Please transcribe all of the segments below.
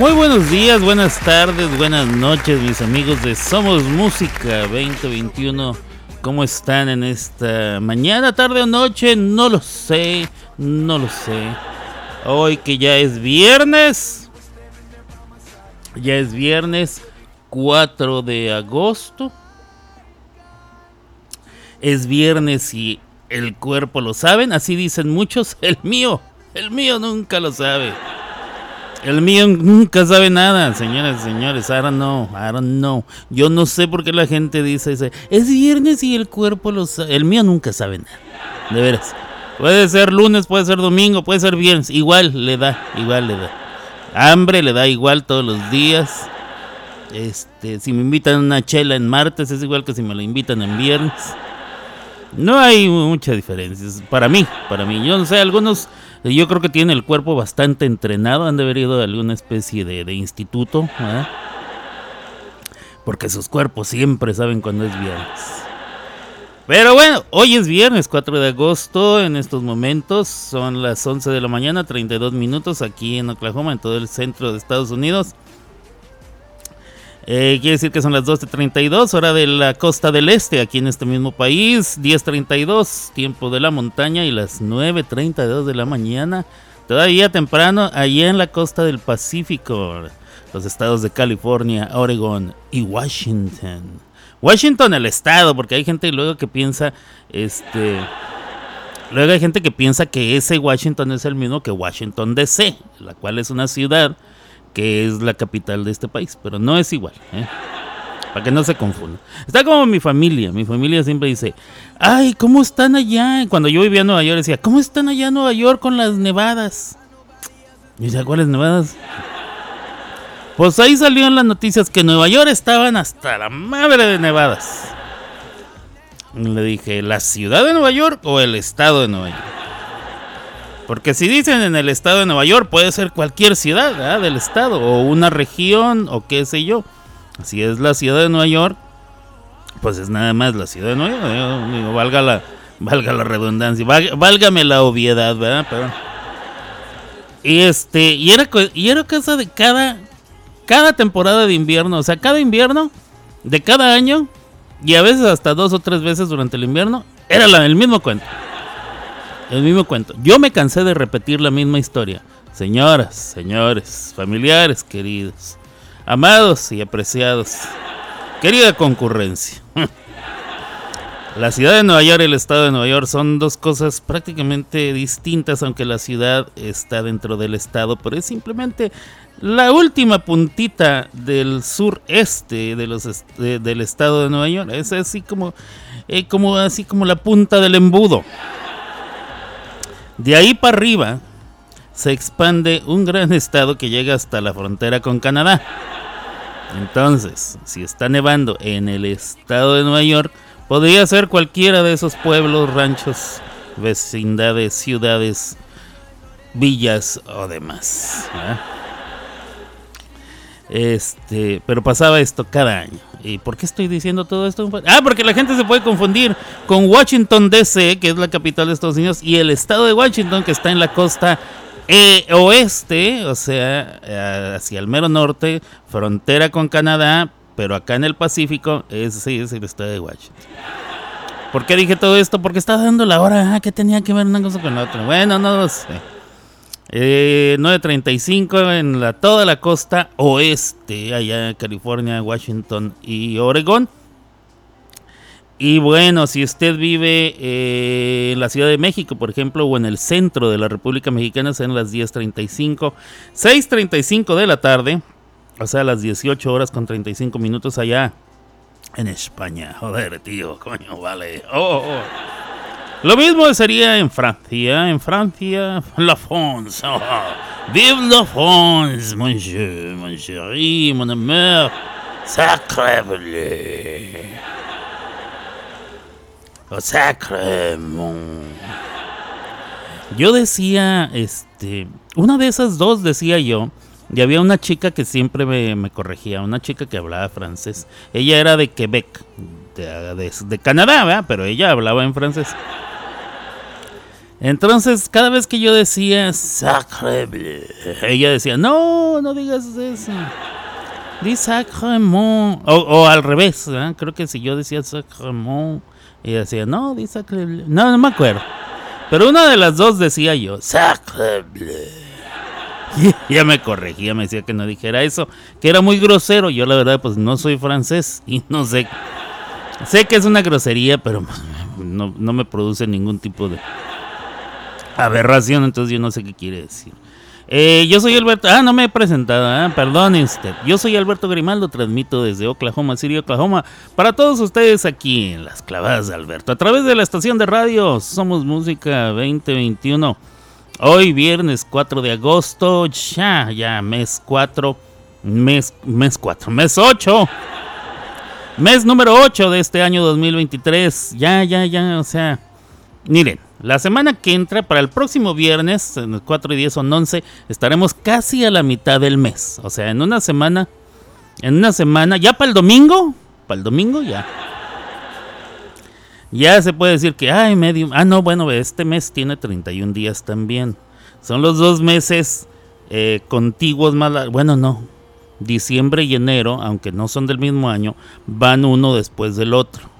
Muy buenos días, buenas tardes, buenas noches, mis amigos de Somos Música 2021. ¿Cómo están en esta mañana, tarde o noche? No lo sé, no lo sé. Hoy que ya es viernes, ya es viernes 4 de agosto. Es viernes y el cuerpo lo saben, así dicen muchos. El mío, el mío nunca lo sabe. El mío nunca sabe nada, señoras y señores. Know, I don't know. Yo no sé por qué la gente dice, dice, es viernes y el cuerpo lo sabe. El mío nunca sabe nada. De veras. Puede ser lunes, puede ser domingo, puede ser viernes. Igual le da, igual le da. Hambre le da igual todos los días. Este, si me invitan a una chela en martes es igual que si me la invitan en viernes. No hay mucha diferencia. Para mí, para mí. Yo no sé, algunos, yo creo que tienen el cuerpo bastante entrenado. Han de haber ido a alguna especie de, instituto. ¿verdad? Porque sus cuerpos siempre saben cuando es viernes. Pero bueno, hoy es viernes 4 de agosto. En estos momentos son las 11 de la mañana, 32 minutos aquí en Oklahoma, en todo el centro de Estados Unidos. Eh, quiere decir que son las 12.32, hora de la costa del este, aquí en este mismo país. 10.32, tiempo de la montaña. Y las 9.32 de la mañana, todavía temprano, allá en la costa del Pacífico. Los estados de California, Oregon y Washington. Washington, el estado, porque hay gente luego que piensa, este. Luego hay gente que piensa que ese Washington es el mismo que Washington DC, la cual es una ciudad que es la capital de este país, pero no es igual, ¿eh? para que no se confunda. Está como mi familia, mi familia siempre dice, ay, ¿cómo están allá? Cuando yo vivía en Nueva York decía, ¿cómo están allá en Nueva York con las nevadas? Y decía, ¿cuáles nevadas? Pues ahí salió en las noticias que Nueva York estaban hasta la madre de nevadas. Le dije, ¿la ciudad de Nueva York o el estado de Nueva York? Porque si dicen en el estado de Nueva York, puede ser cualquier ciudad ¿verdad? del estado, o una región, o qué sé yo. Si es la ciudad de Nueva York, pues es nada más la ciudad de Nueva York. Yo digo, valga, la, valga la redundancia, valga, válgame la obviedad, ¿verdad? Y este, y era, y era cosa de cada, cada temporada de invierno, o sea, cada invierno, de cada año, y a veces hasta dos o tres veces durante el invierno, era el mismo cuento. El mismo cuento. Yo me cansé de repetir la misma historia. Señoras, señores, familiares queridos, amados y apreciados, querida concurrencia. La ciudad de Nueva York y el estado de Nueva York son dos cosas prácticamente distintas, aunque la ciudad está dentro del estado, pero es simplemente la última puntita del sureste del estado de Nueva York. Es así como, eh, como así como la punta del embudo. De ahí para arriba se expande un gran estado que llega hasta la frontera con Canadá. Entonces, si está nevando en el estado de Nueva York, podría ser cualquiera de esos pueblos, ranchos, vecindades, ciudades, villas o demás. Este, pero pasaba esto cada año. ¿Y por qué estoy diciendo todo esto? Ah, porque la gente se puede confundir con Washington DC, que es la capital de Estados Unidos, y el estado de Washington, que está en la costa eh, oeste, o sea, eh, hacia el mero norte, frontera con Canadá, pero acá en el Pacífico, ese es el estado de Washington. ¿Por qué dije todo esto? Porque estaba dando la hora, ah, que tenía que ver una cosa con la otra. Bueno, no lo sé. Eh, 9.35 en la, toda la costa oeste, allá en California, Washington y Oregón. Y bueno, si usted vive eh, en la Ciudad de México, por ejemplo, o en el centro de la República Mexicana, son las 10.35, 6.35 de la tarde, o sea, las 18 horas con 35 minutos allá en España. Joder, tío, coño, vale. Oh, oh. Lo mismo sería en Francia. En Francia, la France. Oh, vive la France, monsieur, mon chéri, mon amour. Sacre bleu. Oh, sacre mon. Yo decía, este, una de esas dos decía yo, Y había una chica que siempre me, corregía, una chica que hablaba francés. Ella era de Quebec, de, Canadá, ¿verdad? pero ella hablaba en francés. Entonces, cada vez que yo decía sacre ella decía, no, no digas eso. Di sacrement. O, al revés, creo que si yo decía sacrement, ella decía, no, di sacre No, no me acuerdo. Pero una de las dos decía yo, sacre y ella me corregía, me decía que no dijera eso, que era muy grosero. Yo la verdad pues no soy francés y no sé. Sé que es una grosería, pero no, no me produce ningún tipo de aberración, entonces yo no sé qué quiere decir. Eh, yo soy Alberto. Ah, no me he presentado. Ah, perdone usted. Yo soy Alberto Grimaldo. Transmito desde Oklahoma City, Oklahoma. Para todos ustedes aquí en las clavadas de Alberto. A través de la estación de radio Somos Música 2021. Hoy viernes 4 de agosto. Ya, ya, mes 4. Mes, mes 4. Mes 8. Mes número 8 de este año 2023. Ya, ya, ya. O sea, miren. La semana que entra, para el próximo viernes, 4 y 10 son 11, estaremos casi a la mitad del mes. O sea, en una semana, en una semana, ya para el domingo, para el domingo ya. Ya se puede decir que, ay, medio, ah, no, bueno, este mes tiene 31 días también. Son los dos meses eh, contiguos más, bueno, no, diciembre y enero, aunque no son del mismo año, van uno después del otro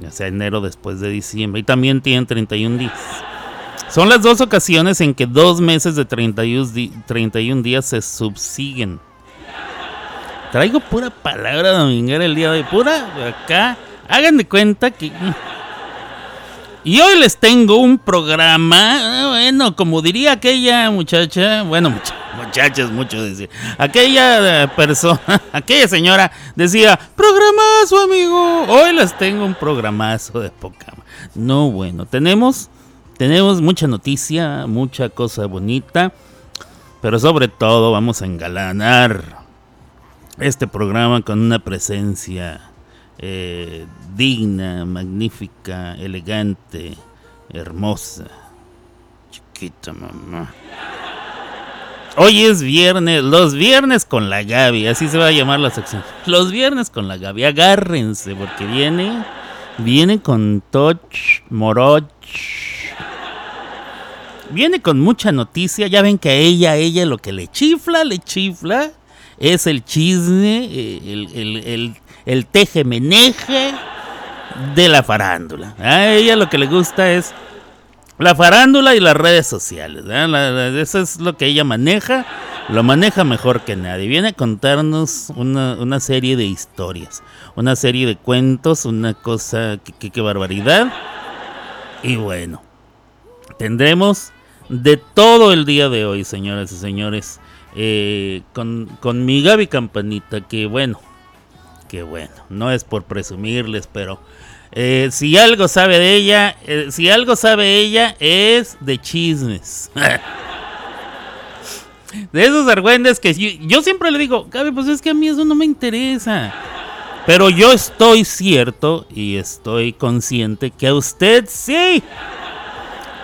ya sea enero después de diciembre, y también tienen 31 días. Son las dos ocasiones en que dos meses de 31, 31 días se subsiguen. Traigo pura palabra dominguera el día de hoy, pura acá. Hagan de cuenta que... Y hoy les tengo un programa, bueno, como diría aquella muchacha, bueno, muchacha muchachas, mucho decir. Aquella eh, persona, aquella señora decía, programazo, amigo. Hoy les tengo un programazo de poca. No, bueno, tenemos, tenemos mucha noticia, mucha cosa bonita, pero sobre todo vamos a engalanar este programa con una presencia eh, digna, magnífica, elegante, hermosa. Chiquita mamá. Hoy es viernes, los viernes con la Gaby, así se va a llamar la sección. Los viernes con la Gaby, agárrense porque viene, viene con Toch Moroch. Viene con mucha noticia, ya ven que a ella, a ella lo que le chifla, le chifla, es el chisme, el, el, el, el teje meneje de la farándula. A ella lo que le gusta es la farándula y las redes sociales. eso es lo que ella maneja. Lo maneja mejor que nadie. Viene a contarnos una, serie de historias. Una serie de cuentos. Una cosa. que barbaridad. Y bueno. Tendremos de todo el día de hoy, señoras y señores. Eh, con, con mi Gaby Campanita. Que bueno. Que bueno. No es por presumirles, pero eh, si algo sabe de ella, eh, si algo sabe ella es de chismes. de esos argüendes que yo, siempre le digo, Gaby, pues es que a mí eso no me interesa. Pero yo estoy cierto y estoy consciente que a usted sí.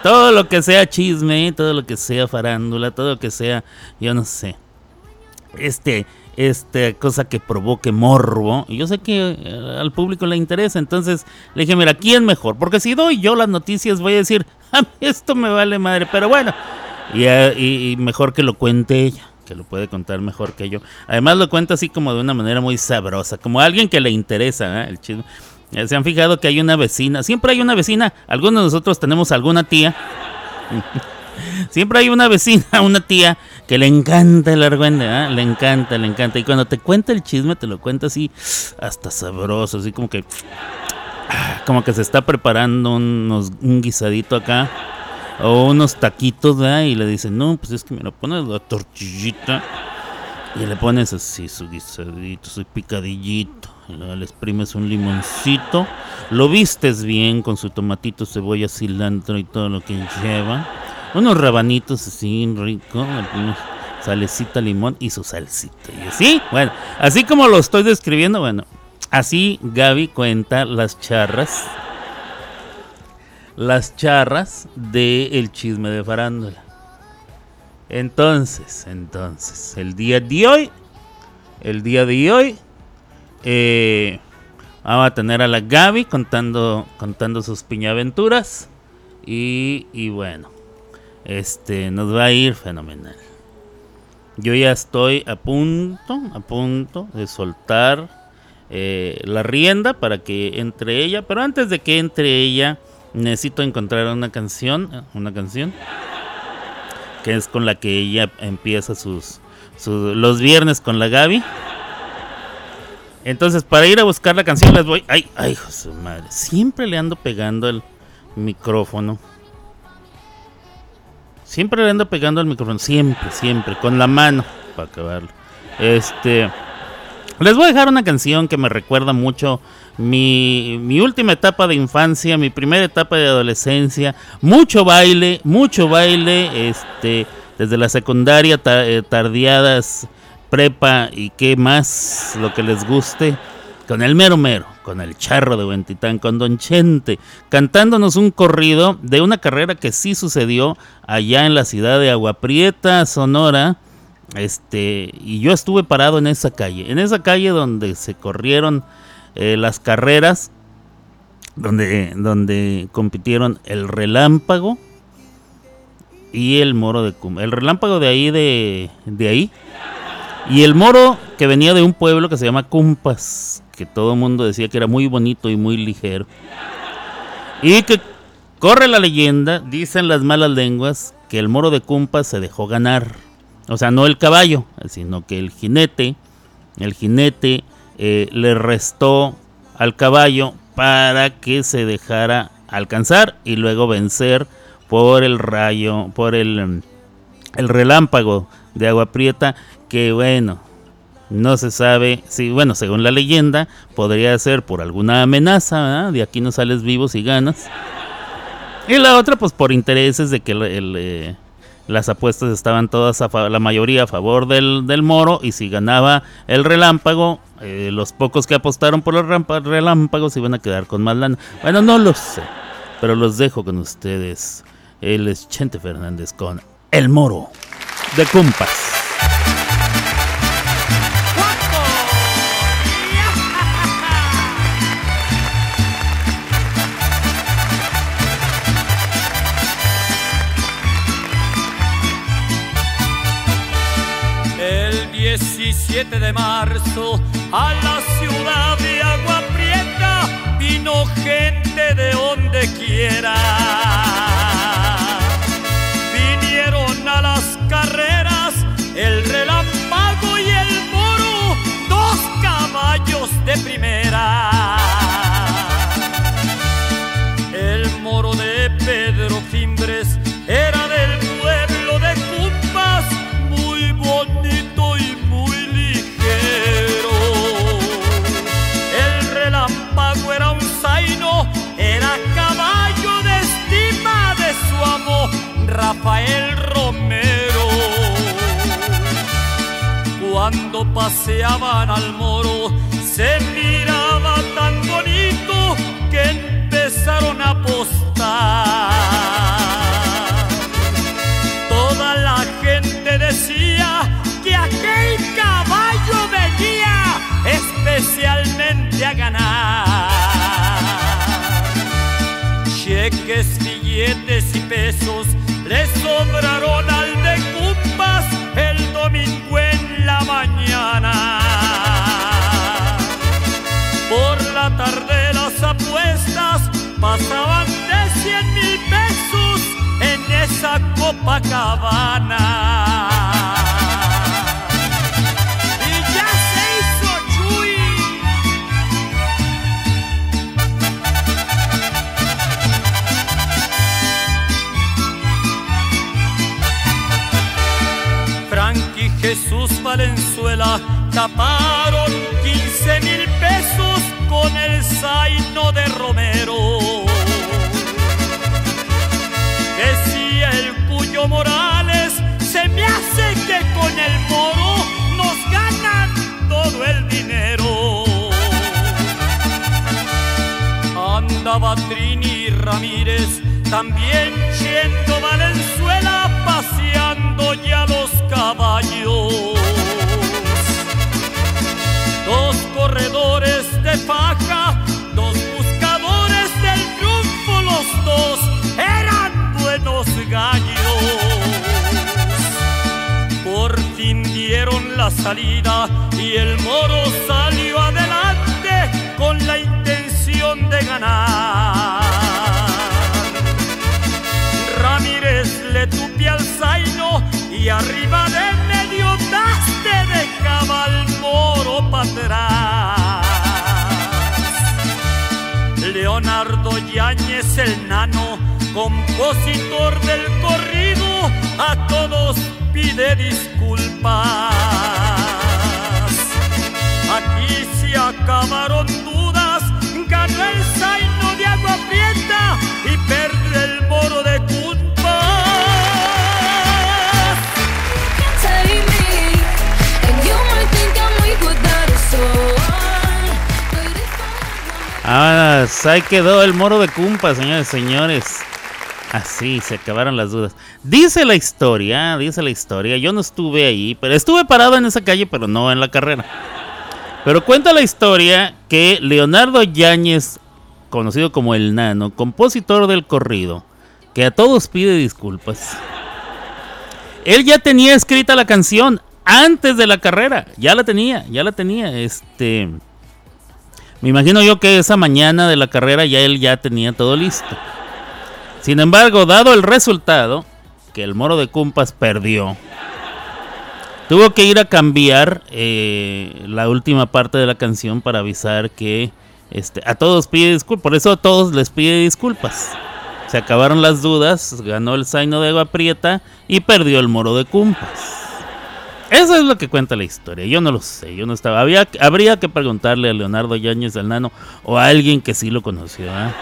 Todo lo que sea chisme, todo lo que sea farándula, todo lo que sea, yo no sé. Este, esta cosa que provoque morbo. Y yo sé que eh, al público le interesa. Entonces le dije, mira, ¿quién mejor? Porque si doy yo las noticias voy a decir, a mí esto me vale madre. Pero bueno, y, eh, mejor que lo cuente ella. Que lo puede contar mejor que yo. Además lo cuenta así como de una manera muy sabrosa. Como alguien que le interesa ¿eh? el chisme. Se han fijado que hay una vecina. Siempre hay una vecina. Algunos de nosotros tenemos alguna tía. Siempre hay una vecina, una tía que le encanta el argüende, ¿eh? le encanta, le encanta. Y cuando te cuenta el chisme, te lo cuenta así, hasta sabroso, así como que, como que se está preparando unos, un guisadito acá, o unos taquitos, y le dicen, no, pues es que me lo pones la tortillita, y le pones así su guisadito, su picadillito. Y luego le exprimes un limoncito, lo vistes bien con su tomatito, cebolla, cilantro y todo lo que lleva unos rabanitos así rico, salecita, limón y su salsita. Y así, bueno, así como lo estoy describiendo, bueno, así Gaby cuenta las charras, las charras del el chisme de farándula. Entonces, entonces, el día de hoy, el día de hoy, eh, vamos a tener a la Gaby contando, contando sus piñaventuras. Y, y bueno, este, nos va a ir fenomenal. Yo ya estoy a punto, a punto de soltar eh, la rienda para que entre ella. Pero antes de que entre ella, necesito encontrar una canción, una canción que es con la que ella empieza sus, los viernes con la Gaby. Entonces, para ir a buscar la canción les voy... Ay, ay, José madre. Siempre le ando pegando el micrófono. Siempre le ando pegando el micrófono. Siempre, siempre. Con la mano. Para acabarlo. Este... Les voy a dejar una canción que me recuerda mucho mi, mi, última etapa de infancia, mi primera etapa de adolescencia. Mucho baile, mucho baile. Este, desde la secundaria, eh, tardeadas prepa y qué más, lo que les guste, con el mero mero, con el charro de Huentitán, con Don Chente, cantándonos un corrido de una carrera que sí sucedió allá en la ciudad de Aguaprieta, Sonora. Este, y yo estuve parado en esa calle, en esa calle donde se corrieron eh, las carreras, donde, donde compitieron el relámpago y el moro de Cum. El relámpago de ahí, de, de ahí, y el moro que venía de un pueblo que se llama Cumpas, que todo el mundo decía que era muy bonito y muy ligero. Y que corre la leyenda, dicen las malas lenguas, que el moro de Cumpas se dejó ganar. O sea, no el caballo, sino que el jinete, el jinete eh, le restó al caballo para que se dejara alcanzar y luego vencer por el rayo, por el, el relámpago de agua prieta que bueno, no se sabe si, bueno, según la leyenda, podría ser por alguna amenaza, de aquí no sales vivo si ganas. Y la otra, pues por intereses de que eh, las apuestas estaban todas, a la mayoría a favor del, moro, y si ganaba el relámpago, eh, los pocos que apostaron por los relámpagos iban a quedar con más lana. Bueno, no lo sé, pero los dejo con ustedes. Él es Chente Fernández con El Moro de Cumpas. de marzo a la ciudad de Agua Prieta vino gente de donde quiera. Rafael Romero. Cuando paseaban al moro se miraba tan bonito que empezaron a apostar. Toda la gente decía que aquel caballo venía especialmente a ganar cheques, billetes y pesos le sobraron al de Cumpas el domingo en la mañana. Por la tarde las apuestas pasaban de cien mil pesos en esa Copacabana. Valenzuela taparon 15 mil pesos con el zaino de Romero. Decía el Cuyo Morales, se me hace que con el moro nos ganan todo el dinero. Andaba Trini Ramírez, también Chendo Valenzuela paseando ya los caballos. Corredores de faja, dos buscadores del triunfo, los dos eran buenos gallos. Por fin dieron la salida y el moro salió adelante con la intención de ganar. Ramírez le tupe al zaino y arriba de medio daste dejaba al moro para. Leonardo Yáñez el nano, compositor del corrido, a todos pide disculpas. Aquí se acabaron dudas, ganó el zaino de agua prieta y perdió el moro de culpa. Ah, ahí quedó el moro de cumpa, señores, señores. Así se acabaron las dudas. Dice la historia, dice la historia. Yo no estuve ahí, pero estuve parado en esa calle, pero no en la carrera. Pero cuenta la historia que Leonardo Yáñez, conocido como el Nano, compositor del corrido, que a todos pide disculpas. Él ya tenía escrita la canción antes de la carrera, ya la tenía, ya la tenía. Este, me imagino yo que esa mañana de la carrera ya él ya tenía todo listo. Sin embargo, dado el resultado, que el moro de Cumpas perdió, tuvo que ir a cambiar eh, la última parte de la canción para avisar que este, a todos pide disculpas. Por eso a todos les pide disculpas. Se acabaron las dudas, ganó el Zaino de Agua Prieta y perdió el moro de Cumpas. Eso es lo que cuenta la historia. Yo no lo sé, yo no estaba. Había, habría que preguntarle a Leonardo Yáñez del Nano o a alguien que sí lo conoció. ¿eh?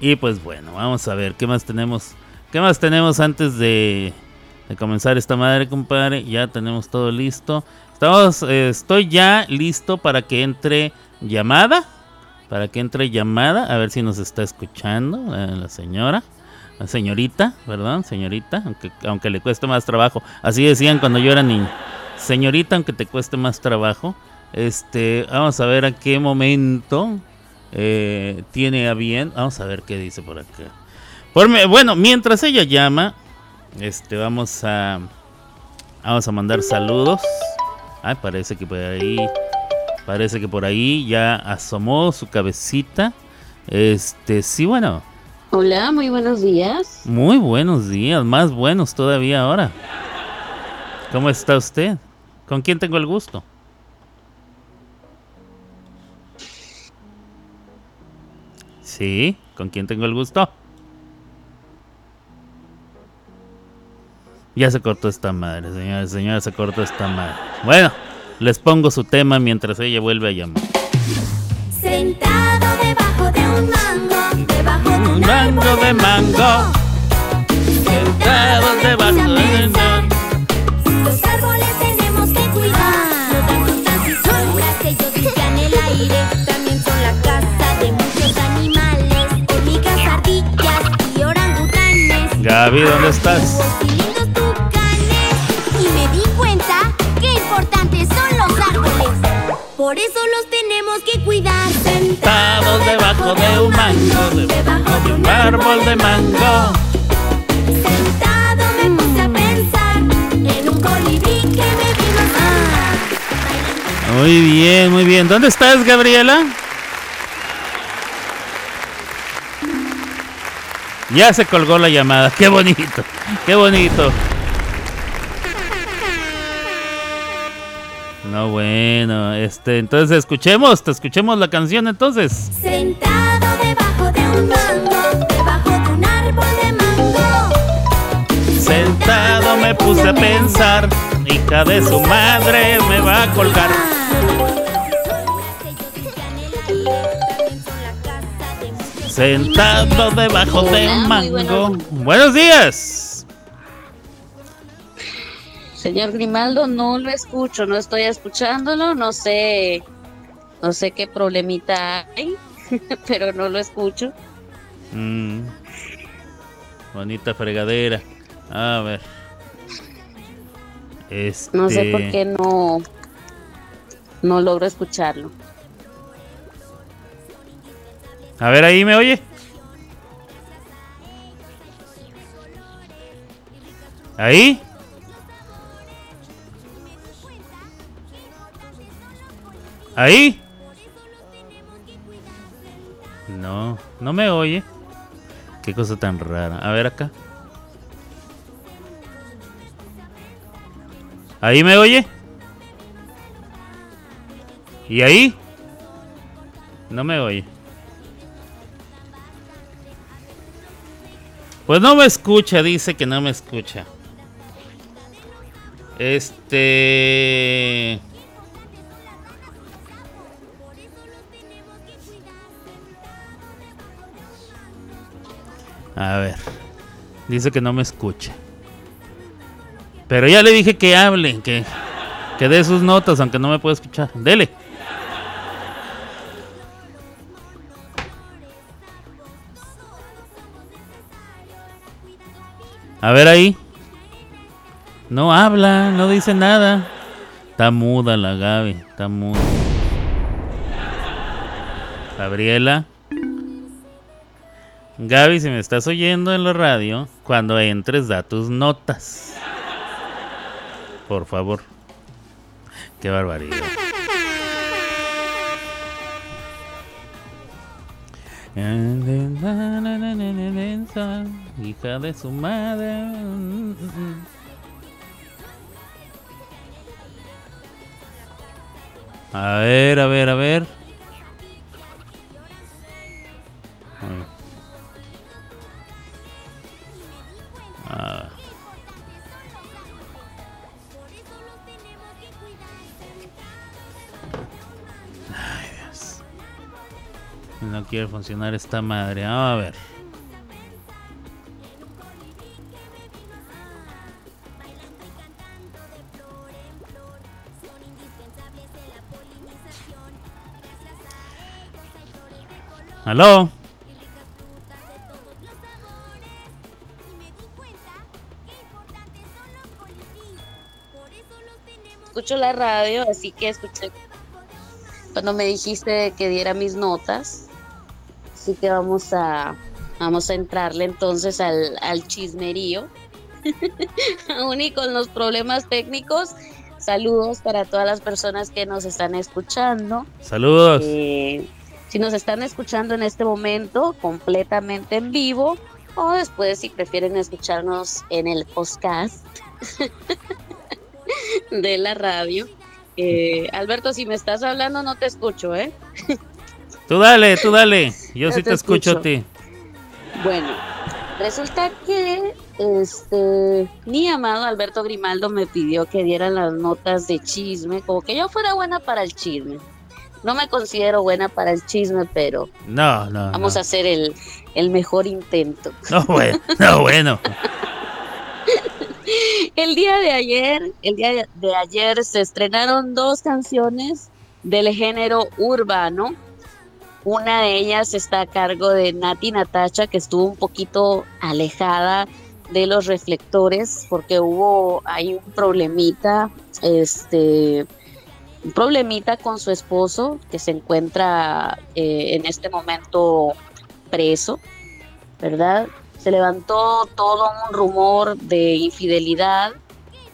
Y pues bueno, vamos a ver qué más tenemos. ¿Qué más tenemos antes de, de comenzar esta madre, compadre? Ya tenemos todo listo. Estamos, eh, estoy ya listo para que entre llamada. Para que entre llamada. A ver si nos está escuchando eh, la señora. Señorita, ¿verdad? Señorita, aunque, aunque le cueste más trabajo. Así decían cuando yo era niño. Señorita, aunque te cueste más trabajo. Este, vamos a ver a qué momento eh, tiene a bien. Vamos a ver qué dice por acá. Por, bueno, mientras ella llama, este, vamos a, vamos a mandar saludos. Ay, parece que por ahí, parece que por ahí ya asomó su cabecita. Este, sí, bueno. Hola, muy buenos días. Muy buenos días, más buenos todavía ahora. ¿Cómo está usted? ¿Con quién tengo el gusto? Sí, ¿con quién tengo el gusto? Ya se cortó esta madre, señores, señora, se cortó esta madre. Bueno, les pongo su tema mientras ella vuelve a llamar. Un mango de mango, sentado debajo de mango. Los árboles tenemos que cuidar. No dan frutas y sombras, ellos limpian el aire. También son la casa de muchos animales. Hormigas, ardillas y orangutanes. Gaby, ¿dónde estás? Y lindos tucanes. Y me di cuenta que importantes son los árboles. Por eso los tenemos que cuidar. Sentados debajo de un mango, debajo de un árbol de mango. Sentado me puse a pensar en un colibrí que me vino a. Muy bien, muy bien. ¿Dónde estás, Gabriela? Ya se colgó la llamada. Qué bonito, qué bonito. No, bueno, este, entonces escuchemos, te escuchemos la canción entonces. Sentado debajo de un mango, debajo de un árbol de mango. Sentado me puse a pensar, hija de su madre me va a colgar. Sentado debajo de un mango. Buenos días. Señor Grimaldo, no lo escucho, no estoy escuchándolo, no sé, no sé qué problemita hay, pero no lo escucho. Mm. Bonita fregadera. A ver. Este... No sé por qué no, no logro escucharlo. A ver, ahí me oye. Ahí. Ahí. No, no me oye. Qué cosa tan rara. A ver acá. ¿Ahí me oye? ¿Y ahí? No me oye. Pues no me escucha, dice que no me escucha. Este... A ver. Dice que no me escucha. Pero ya le dije que hable, que, que dé sus notas, aunque no me pueda escuchar. Dele. A ver ahí. No habla, no dice nada. Está muda la Gaby, está muda. Gabriela. Gaby, si me estás oyendo en la radio, cuando entres da tus notas. Por favor. Qué barbaridad. Hija de su madre. A ver, a ver, a ver. Ah. Ay, Dios. No quiere funcionar esta madre. Vamos a ver. ¿Aló? Escucho la radio, así que escuché cuando me dijiste que diera mis notas. Así que vamos a vamos a entrarle entonces al, al chismerío. Aún y con los problemas técnicos. Saludos para todas las personas que nos están escuchando. Saludos. Eh, si nos están escuchando en este momento completamente en vivo o después si prefieren escucharnos en el podcast de la radio. Eh, Alberto, si me estás hablando no te escucho, ¿eh? Tú dale, tú dale. Yo sí te te escucho a ti. Bueno, resulta que este mi amado Alberto Grimaldo me pidió que diera las notas de chisme, como que yo fuera buena para el chisme. No me considero buena para el chisme, pero No, no. vamos no. a hacer el, el mejor intento. No, bueno. No, bueno. El día de ayer, el día de- ayer se estrenaron dos canciones del género urbano. Una de ellas está a cargo de Nati Natacha, que estuvo un poquito alejada de los reflectores porque hubo ahí un problemita, este, un problemita con su esposo que se encuentra eh, en este momento preso, ¿verdad? Se levantó todo un rumor de infidelidad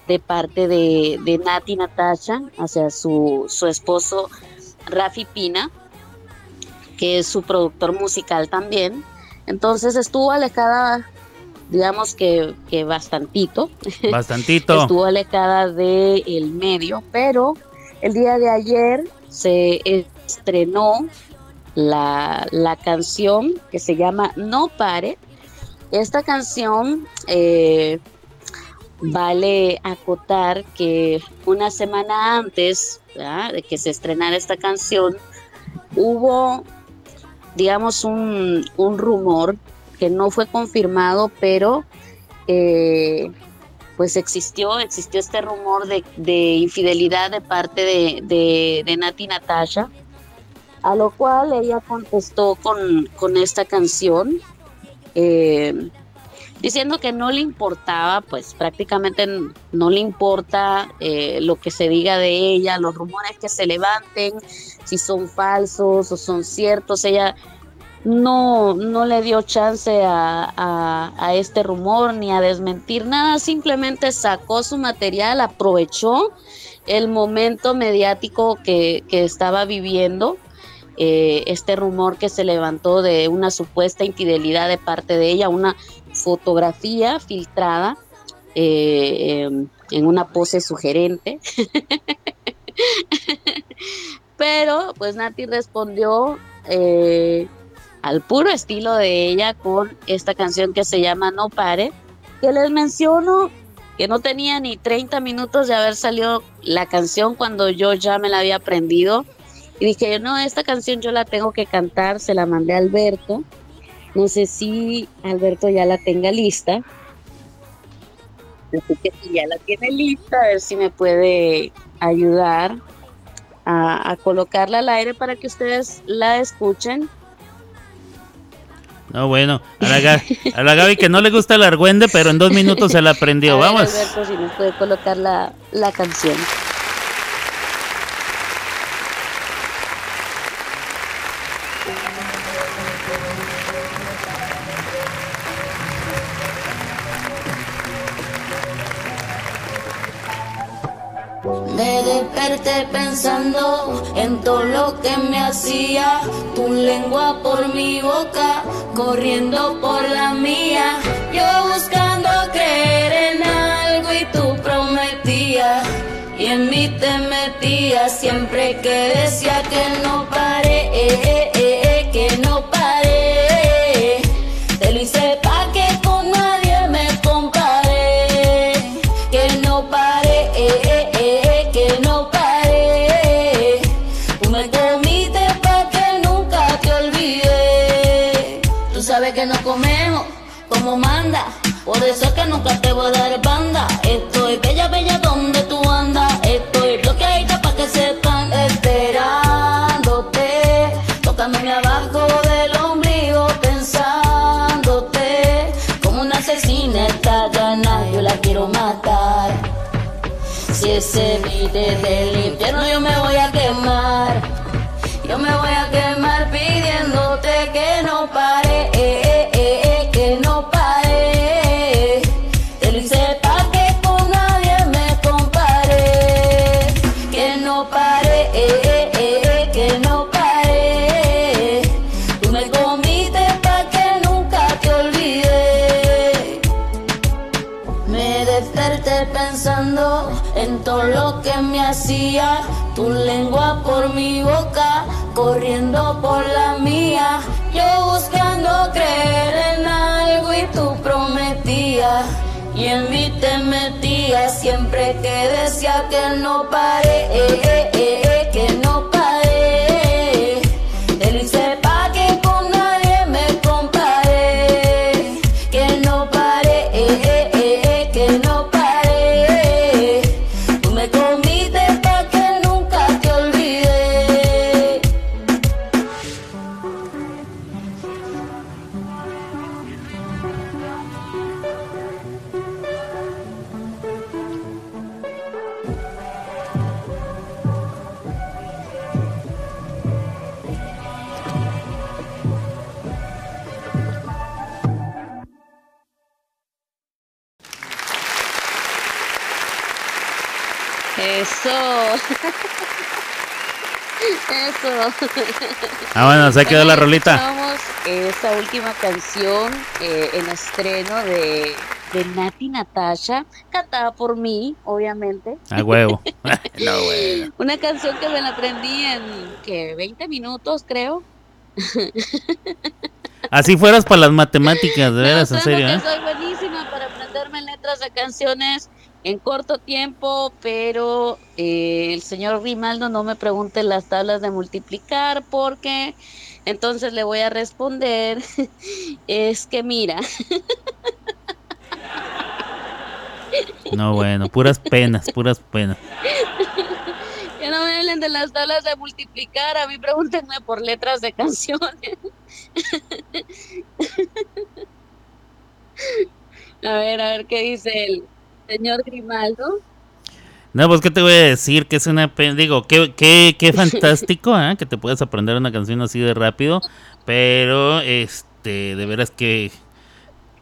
de parte de, de Nati Natasha hacia su, su esposo Rafi Pina, que es su productor musical también. Entonces estuvo alejada, digamos que, que bastantito, Bastantito. estuvo alejada del medio, pero el día de ayer se estrenó la, la canción que se llama No Pare. Esta canción eh, vale acotar que una semana antes de que se estrenara esta canción, hubo, digamos, un, un rumor que no fue confirmado, pero eh, pues existió, existió este rumor de, de infidelidad de parte de, de, de Nati Natasha, a lo cual ella contestó con, con esta canción. Eh, diciendo que no le importaba, pues prácticamente no le importa eh, lo que se diga de ella, los rumores que se levanten, si son falsos o son ciertos. Ella no, no le dio chance a, a, este rumor ni a desmentir nada, simplemente sacó su material, aprovechó el momento mediático que, que estaba viviendo. Eh, este rumor que se levantó de una supuesta infidelidad de parte de ella, una fotografía filtrada eh, em, en una pose sugerente. Pero pues Nati respondió eh, al puro estilo de ella con esta canción que se llama No Pare, que les menciono que no tenía ni 30 minutos de haber salido la canción cuando yo ya me la había aprendido. Y dije, no, esta canción yo la tengo que cantar, se la mandé a Alberto. No sé si Alberto ya la tenga lista. Así que si ya la tiene lista, a ver si me puede ayudar a, a colocarla al aire para que ustedes la escuchen. No, bueno, a la, Gaby, que no le gusta el argüende, pero en dos minutos se la aprendió. Vamos. Alberto, si nos puede colocar la, la canción. Pensando en todo lo que me hacía, tu lengua por mi boca, corriendo por la mía, yo buscando creer en algo y tú prometías, y en mí te metías siempre que decía que no pare, nunca te voy a dar banda. Estoy bella, bella donde tú andas. Estoy bloqueadita pa' que sepan. Esperándote. Tócame abajo del ombligo pensándote. Como una asesina esta gana, yo la quiero matar. Si ese vide del infierno yo me voy a quemar. Yo me voy a quemar por mi boca, corriendo por la mía, yo buscando creer en algo y tú prometías. Y en mí te metías siempre que decía que no pare, eh, eh, eh, Ah, bueno, se quedó la rolita. Esta última canción eh, en estreno de, de Nati Natasha, cantada por mí, obviamente. A huevo. no, bueno. Una canción que me la aprendí en que 20 minutos, creo. Así fueras para las matemáticas, de veras, No, en serio, ¿eh? soy buenísima para aprenderme letras de canciones en corto tiempo, pero eh, el señor Rimaldo no me pregunte las tablas de multiplicar porque entonces le voy a responder, es que mira, No, bueno, puras penas, puras penas. que no me hablen de las tablas de multiplicar, a mí pregúntenme por letras de canciones. A ver, a ver qué dice el señor Grimaldo. No, pues qué te voy a decir, que es una pena, digo, qué, qué, qué fantástico, ¿eh? que te puedas aprender una canción así de rápido, pero este, de veras que,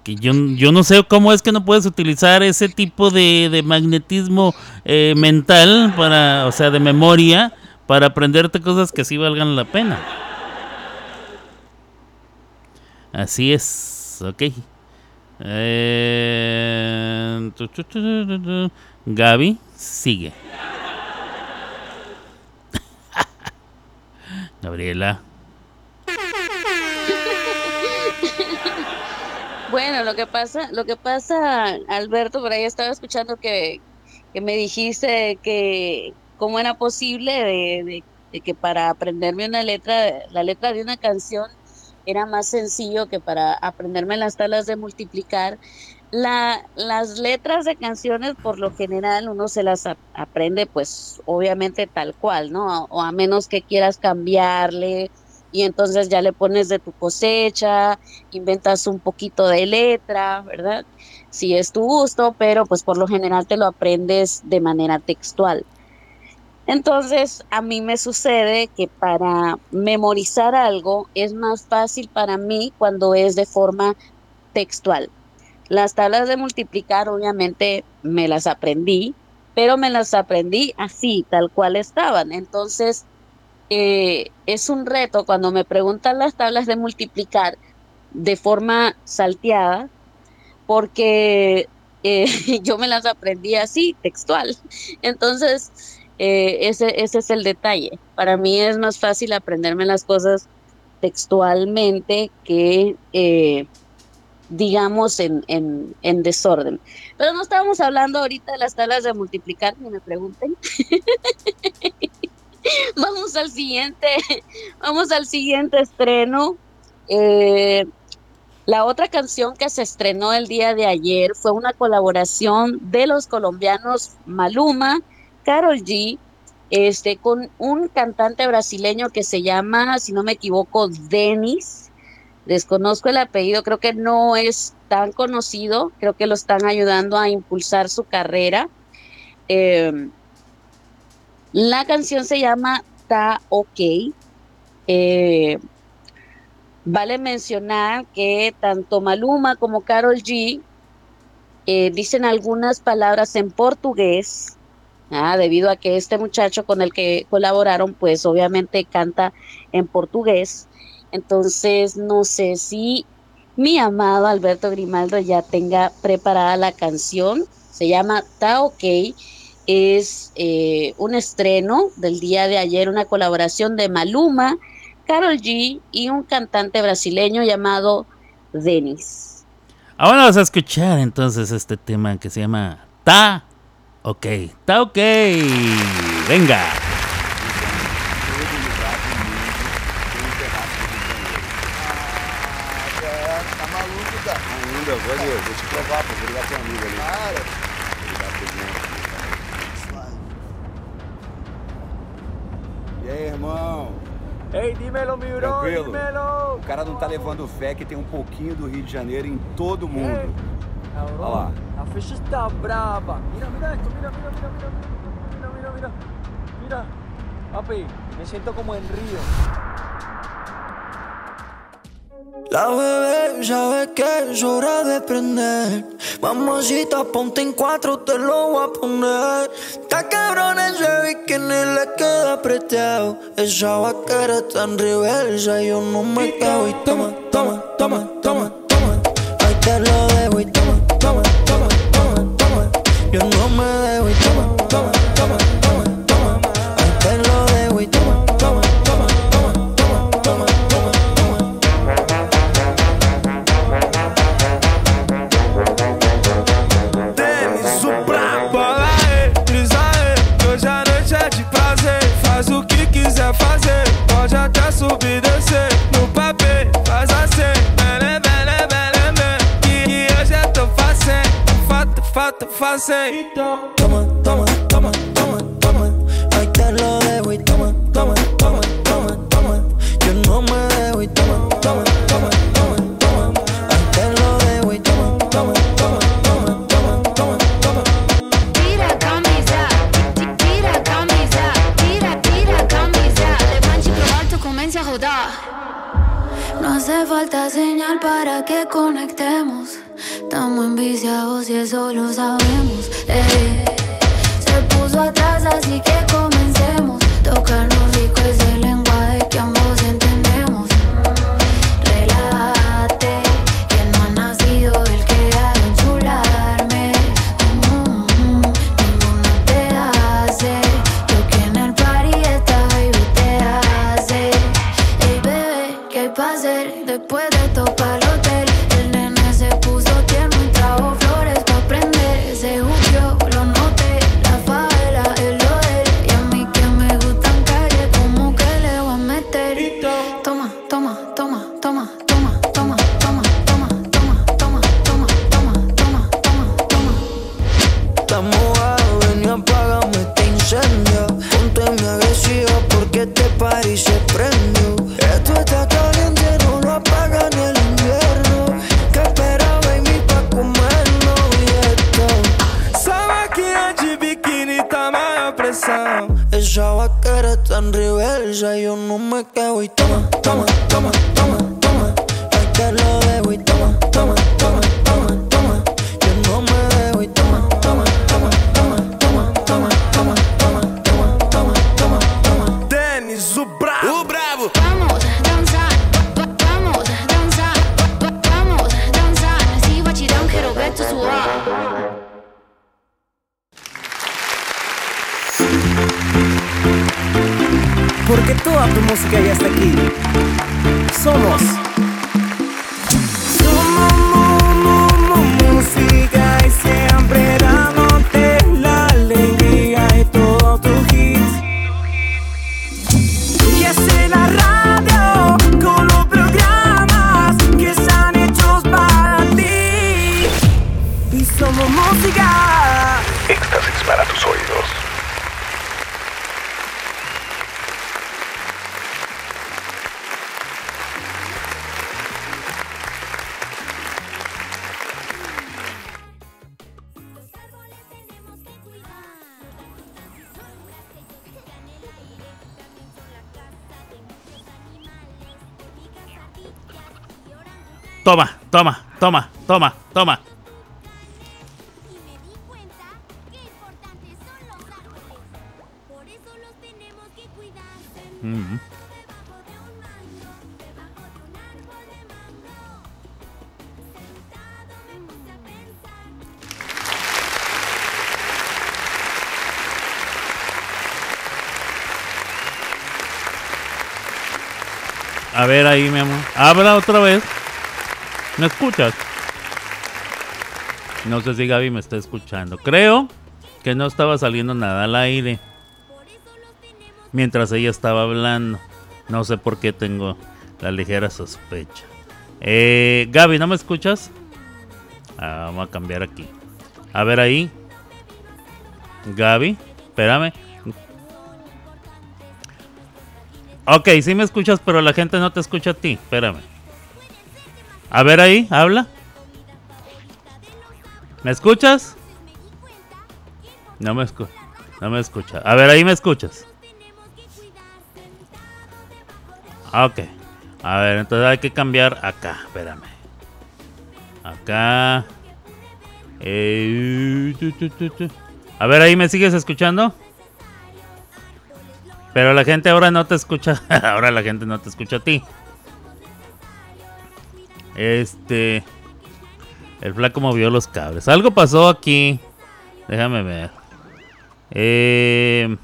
que yo, yo no sé cómo es que no puedes utilizar ese tipo de, de magnetismo eh, mental para, o sea, de memoria, para aprenderte cosas que sí valgan la pena. Así es, ok. Eh. Gaby, sigue. Gabriela. Bueno, lo que pasa, lo que pasa, Alberto, por ahí estaba escuchando que, que me dijiste que cómo era posible de- de que para aprenderme una letra, la letra de una canción era más sencillo que para aprenderme las tablas de multiplicar. La, las letras de canciones, por lo general, uno se las ap- aprende, pues, obviamente tal cual, ¿no? O a menos que quieras cambiarle y entonces ya le pones de tu cosecha, inventas un poquito de letra, ¿verdad? Si es tu gusto, pero pues por lo general te lo aprendes de manera textual. Entonces, a mí me sucede que para memorizar algo es más fácil para mí cuando es de forma textual. Las tablas de multiplicar, obviamente, me las aprendí, pero me las aprendí así, tal cual estaban. Entonces, eh, es un reto cuando me preguntan las tablas de multiplicar de forma salteada, porque eh, yo me las aprendí así, textual. Entonces, eh, ese, ese es el detalle. Para mí es más fácil aprenderme las cosas textualmente que, eh, digamos, en, en, en desorden. Pero no estábamos hablando ahorita de las tablas de multiplicar, ni me pregunten. vamos al siguiente, vamos al siguiente estreno. Eh, la otra canción que se estrenó el día de ayer fue una colaboración de los colombianos Maluma, Karol G, este, con un cantante brasileño que se llama, si no me equivoco, Denis. Desconozco el apellido, creo que no es tan conocido, creo que lo están ayudando a impulsar su carrera. Eh, la canción se llama Ta OK. Eh, vale mencionar que tanto Maluma como Karol G eh, dicen algunas palabras en portugués, ah, debido a que este muchacho con el que colaboraron, pues obviamente canta en portugués. Entonces, no sé si mi amado Alberto Grimaldo ya tenga preparada la canción. Se llama Ta OK. Es eh, un estreno del día de ayer, una colaboración de Maluma, Karol G y un cantante brasileño llamado Denis. Ahora vamos a escuchar entonces este tema que se llama Ta OK. Ta OK. Venga. Tá? Ainda, vou ali, vou te provar, pô, vou ligar pro amigo ali. Para. Vou ligar pro irmão. E aí, irmão? Dímelo, Tranquilo? dímelo. O cara não tá levando fé que tem um pouquinho do Rio de Janeiro em todo mundo. Olha lá. La fecha está brava. Mira, mira esto, mira, mira, mira, mira, mira, mira, mira, mira. Papi, me siento como en Río. La bebé sabe que es hora de prender. Mamacita, ponte en cuatro, te lo voy a poner. Está cabrón ese bikini, le queda apretado. Esa vaquera está en reversa, yo no me quedo. Y toma, toma, toma. I say. Toma, toma, toma, toma. Ujú. A ver ahí, mi amor. Habla otra vez. ¿Me escuchas? No sé si Gaby me está escuchando. Creo que no estaba saliendo nada al aire. Mientras ella estaba hablando. No sé por qué tengo la ligera sospecha. Eh, Gaby, ¿no me escuchas? Ah, vamos a cambiar aquí. A ver ahí. Gaby, espérame. Ok, sí me escuchas, pero la gente no te escucha a ti. Espérame. A ver ahí, habla. ¿Me escuchas? No me escucha. No me escucha. A ver, ahí me escuchas. Ok. A ver, entonces hay que cambiar acá. Espérame. Acá. Eh, tu, tu, tu. A ver, ahí me sigues escuchando. Pero la gente ahora no te escucha. ahora la gente no te escucha a ti. Este. El flaco movió los cables. Algo pasó aquí. Déjame ver. Eh,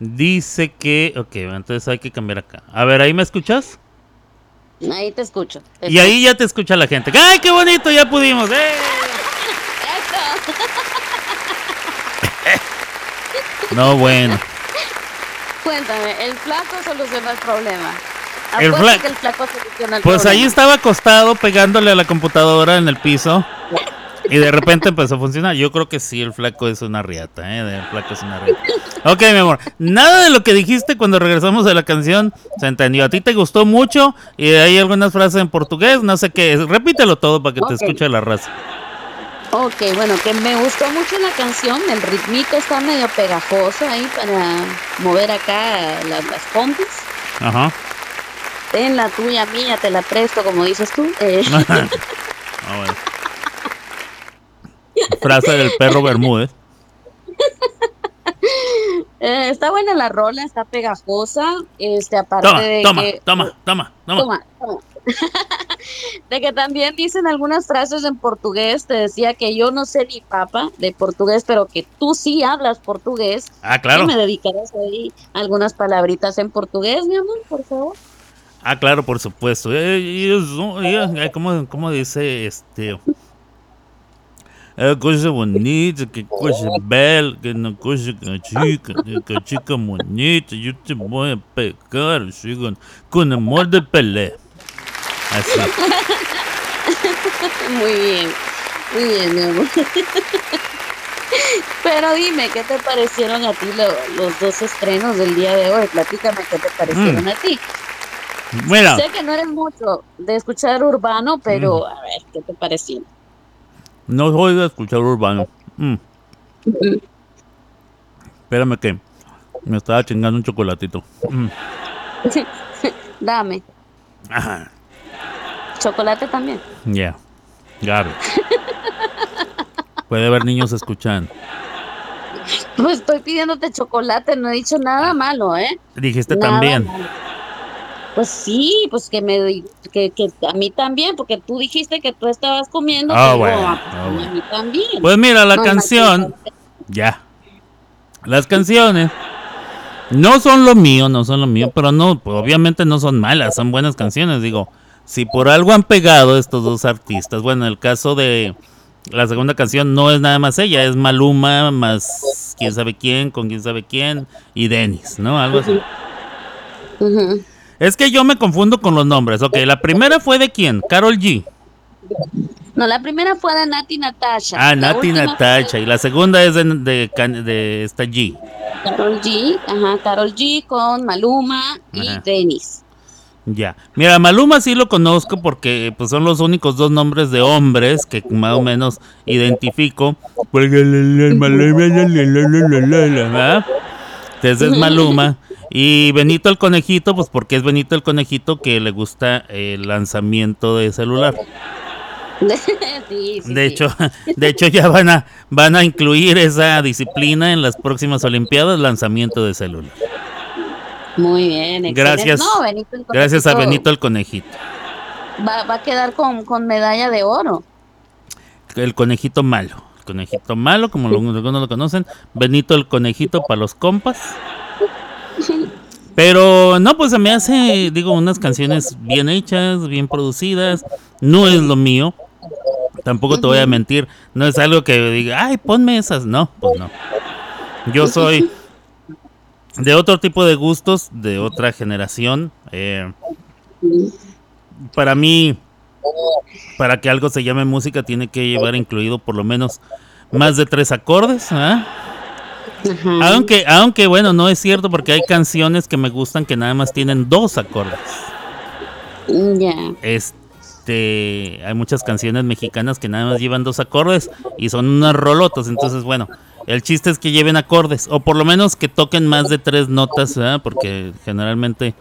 dice que. Ok, entonces hay que cambiar acá. A ver, ¿ahí me escuchas? Ahí te escucho. te Y ahí ya te escucha la gente. ¡Ay, qué bonito! Ya pudimos. ¡Eh! No, bueno. Cuéntame, ¿el flaco solucionó el problema? El Apuesto fla- que el flaco soluciona el Pues problema. ahí estaba acostado pegándole a la computadora en el piso. Y de repente empezó a funcionar. Yo creo que sí, el flaco es una riata, ¿eh? El flaco es una riata. Ok, mi amor. Nada de lo que dijiste cuando regresamos de la canción se entendió. A ti te gustó mucho y hay algunas frases en portugués, no sé qué. Repítelo todo para que te escuche la raza. Ok, bueno, que me gustó mucho la canción, el ritmito está medio pegajoso ahí para mover acá la- las pompis. Ajá. Ten la tuya mía, te la presto, como dices tú. Eh, Ah, bueno. Frase del perro Bermúdez. eh, está buena la rola, está pegajosa. Este, aparte Toma, de toma, que. toma, toma, toma. Toma, toma. de que también dicen algunas frases en portugués. Te decía que yo no sé ni papa de portugués, pero que tú sí hablas portugués. Ah, claro. ¿Y me dedicarás ahí algunas palabritas en portugués, mi amor, por favor? Ah, claro, por supuesto. Eh, eh, ¿Cómo, cómo dice este? É coisa bonita, que coisa bela, que não coisa chica, que chica bonita, eu te vou a pegar, chega com amor de Pelé. Así. Muy bien, muy bien, mi amor. Pero dime, ¿qué te parecieron a ti lo- los dos estrenos del día de hoy? Platícame qué te parecieron Mm. a ti. Mira, Sé que no eres mucho de escuchar urbano, pero Mm. a ver, ¿qué te parecieron? no soy de escuchar urbano. Mm. Espérame que me estaba chingando un chocolatito. Mm. Dame, Ajá. chocolate también. Yeah. Got it. Puede haber niños escuchando. Pues estoy pidiéndote chocolate, no he dicho nada malo, ¿eh? Dijiste Nada también. malo. Pues sí, pues que me que, que a mí también, porque tú dijiste que tú estabas comiendo, Ah, pero bueno, a, a bueno. mí también. Pues mira, la No, canción. Ya. Las canciones. No son lo mío, no son lo mío, pero no, obviamente no son malas, son buenas canciones. Digo, si por algo han pegado estos dos artistas, bueno, el caso de la segunda canción no es nada más ella, es Maluma más quién sabe quién, con quién sabe quién y Dennis, ¿no? Algo así. Ujú. Es que yo me confundo con los nombres. Ok, la primera fue de quién? Carol G. No, la primera fue de Nati Natasha. Ah, La Nati Natacha. Y la segunda es de, de, de esta G. fue Karol G, ajá, Carol G con Maluma y. Dennis. Ya. Mira, Maluma sí lo conozco porque pues, son los únicos dos nombres de hombres que más o menos identifico. Entonces es Maluma. Y Benito el Conejito, pues porque es Benito el Conejito que le gusta el lanzamiento de celular. sí, sí, De sí. hecho, de hecho ya van a van a incluir esa disciplina en las próximas Olimpiadas, lanzamiento de celular. Muy bien, excelente. Gracias. No, Benito el Gracias a Benito el Conejito. Va, va a quedar con, con medalla de oro. El conejito malo. El conejito malo, como lo- algunos lo conocen. Benito el conejito para los compas. Pero no, pues se me hace, digo, unas canciones bien hechas, bien producidas. No es lo mío. Tampoco te voy a mentir. No es algo que diga, ay, ponme esas. No, pues no. Yo soy de otro tipo de gustos, de otra generación. Eh, para mí, para que algo se llame música, tiene que llevar incluido por lo menos más de tres acordes. ¿ah? Aunque, aunque bueno, no es cierto porque hay canciones que me gustan que nada más tienen dos acordes. Ya. Este, hay muchas canciones mexicanas que nada más llevan dos acordes y son unas rolotas. Entonces, bueno, el chiste es que lleven acordes o por lo menos que toquen más de tres notas, ¿verdad? porque generalmente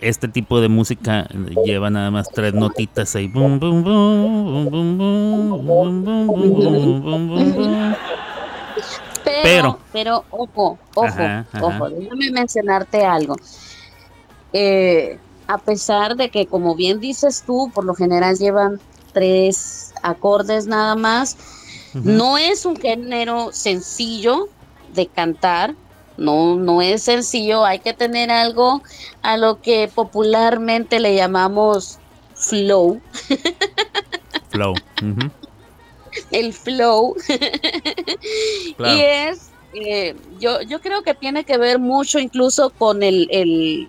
este tipo de música lleva nada más tres notitas ahí. Pero, Pero- pero, ojo, ojo, Ajá, ajá. ojo, déjame mencionarte algo. Eh, a pesar de que, como bien dices tú, por lo general llevan tres acordes nada más, no es un género sencillo de cantar, no, no es sencillo, hay que tener algo a lo que popularmente le llamamos flow, Flow. ujú. El flow. Claro. Y es, eh, yo, yo creo que tiene que ver mucho incluso con el, el,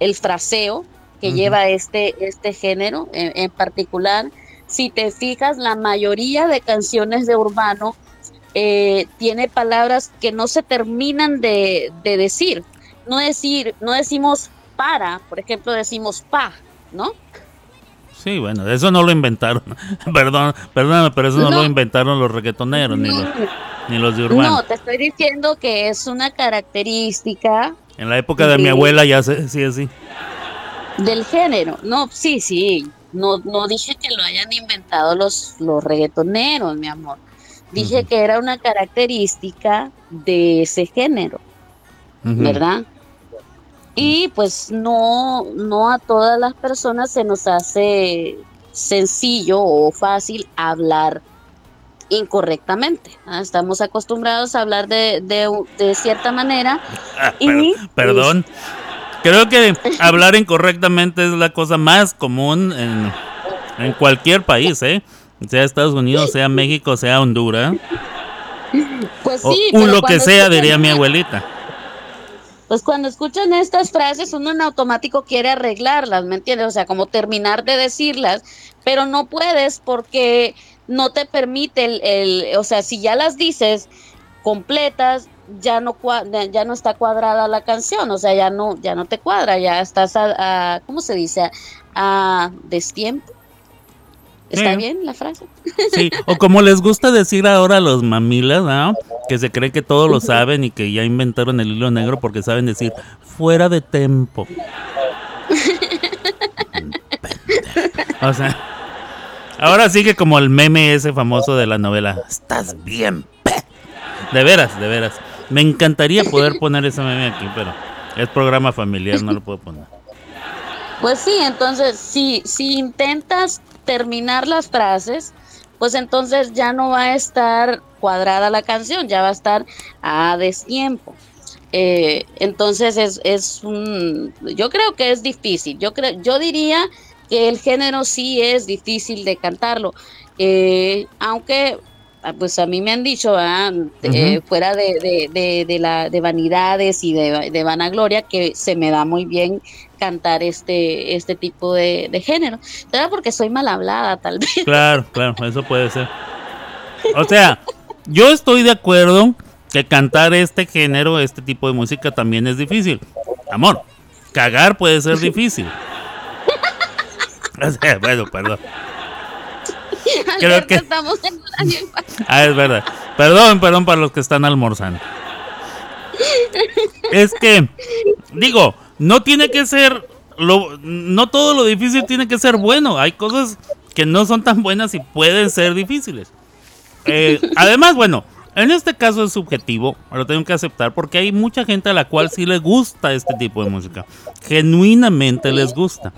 el fraseo que lleva este, este género en, en particular. Si te fijas, la mayoría de canciones de urbano eh, tiene palabras que no se terminan de, de decir. No decir, no decimos para, por ejemplo, decimos pa, ¿no? Sí, bueno, eso no lo inventaron. Perdón, perdóname, pero eso no, No. lo inventaron los reggaetoneros ni los, ni los de Urbano. No, te estoy diciendo que es una característica en la época de mi Sí. abuela ya se así. Del género, no, sí, sí, no, no dije que lo hayan inventado los, los reggaetoneros, mi amor. Dije que era una característica de ese género, Ujú. ¿verdad? Y pues no, no a todas las personas se nos hace sencillo o fácil hablar incorrectamente. ¿ah? Estamos acostumbrados a hablar de, de, de cierta manera Ah, y per- perdón. Creo que hablar incorrectamente es la cosa más común en, en cualquier país, ¿eh? Sea Estados Unidos, sea México, sea Honduras. pues O sí, pero lo que sea, diría mi abuelita. Pues cuando escuchan estas frases, uno en automático quiere arreglarlas, ¿me entiendes? O sea, como terminar de decirlas, pero no puedes porque no te permite el, el- o sea, si ya las dices completas, ya no ya no está cuadrada la canción, o sea, ya no ya no te cuadra, ya estás a- ¿cómo se dice? A, destiempo. ¿Está Sí. bien la frase? Sí, o como les gusta decir ahora a los mamilas, ¿no? Que se cree que todo lo saben y que ya inventaron el hilo negro porque saben decir fuera de tempo. O sea, ahora sigue como el meme ese famoso de la novela. Estás bien, pe-". De veras, de veras. Me encantaría poder poner ese meme aquí, pero es programa familiar, no lo puedo poner. Pues sí, entonces si, si intentas terminar las frases, pues entonces ya no va a estar cuadrada la canción, ya va a estar a destiempo. Eh, entonces es, es un, yo creo que es difícil. Yo creo, yo diría que el género sí es difícil de cantarlo, Eh, aunque pues a mí me han dicho, ah, eh, fuera de, de, de, de la, de vanidades y de, de vanagloria, que se me da muy bien cantar este, este tipo de, de género. ¿Será porque soy mal hablada, tal vez? Claro, claro, eso puede ser. O sea, yo estoy de acuerdo que cantar este género, este tipo de música también es difícil. Amor, cagar puede ser difícil. O sea, bueno, perdón. Creo Alberto, que- estamos en horario. Ah, es verdad. Perdón, perdón para los que están almorzando. Es que, digo, no tiene que ser, lo, no todo lo difícil tiene que ser bueno. Hay cosas que no son tan buenas y pueden ser difíciles. Eh, además, bueno, en este caso es subjetivo, lo tengo que aceptar porque hay mucha gente a la cual sí le gusta este tipo de música. Genuinamente les gusta.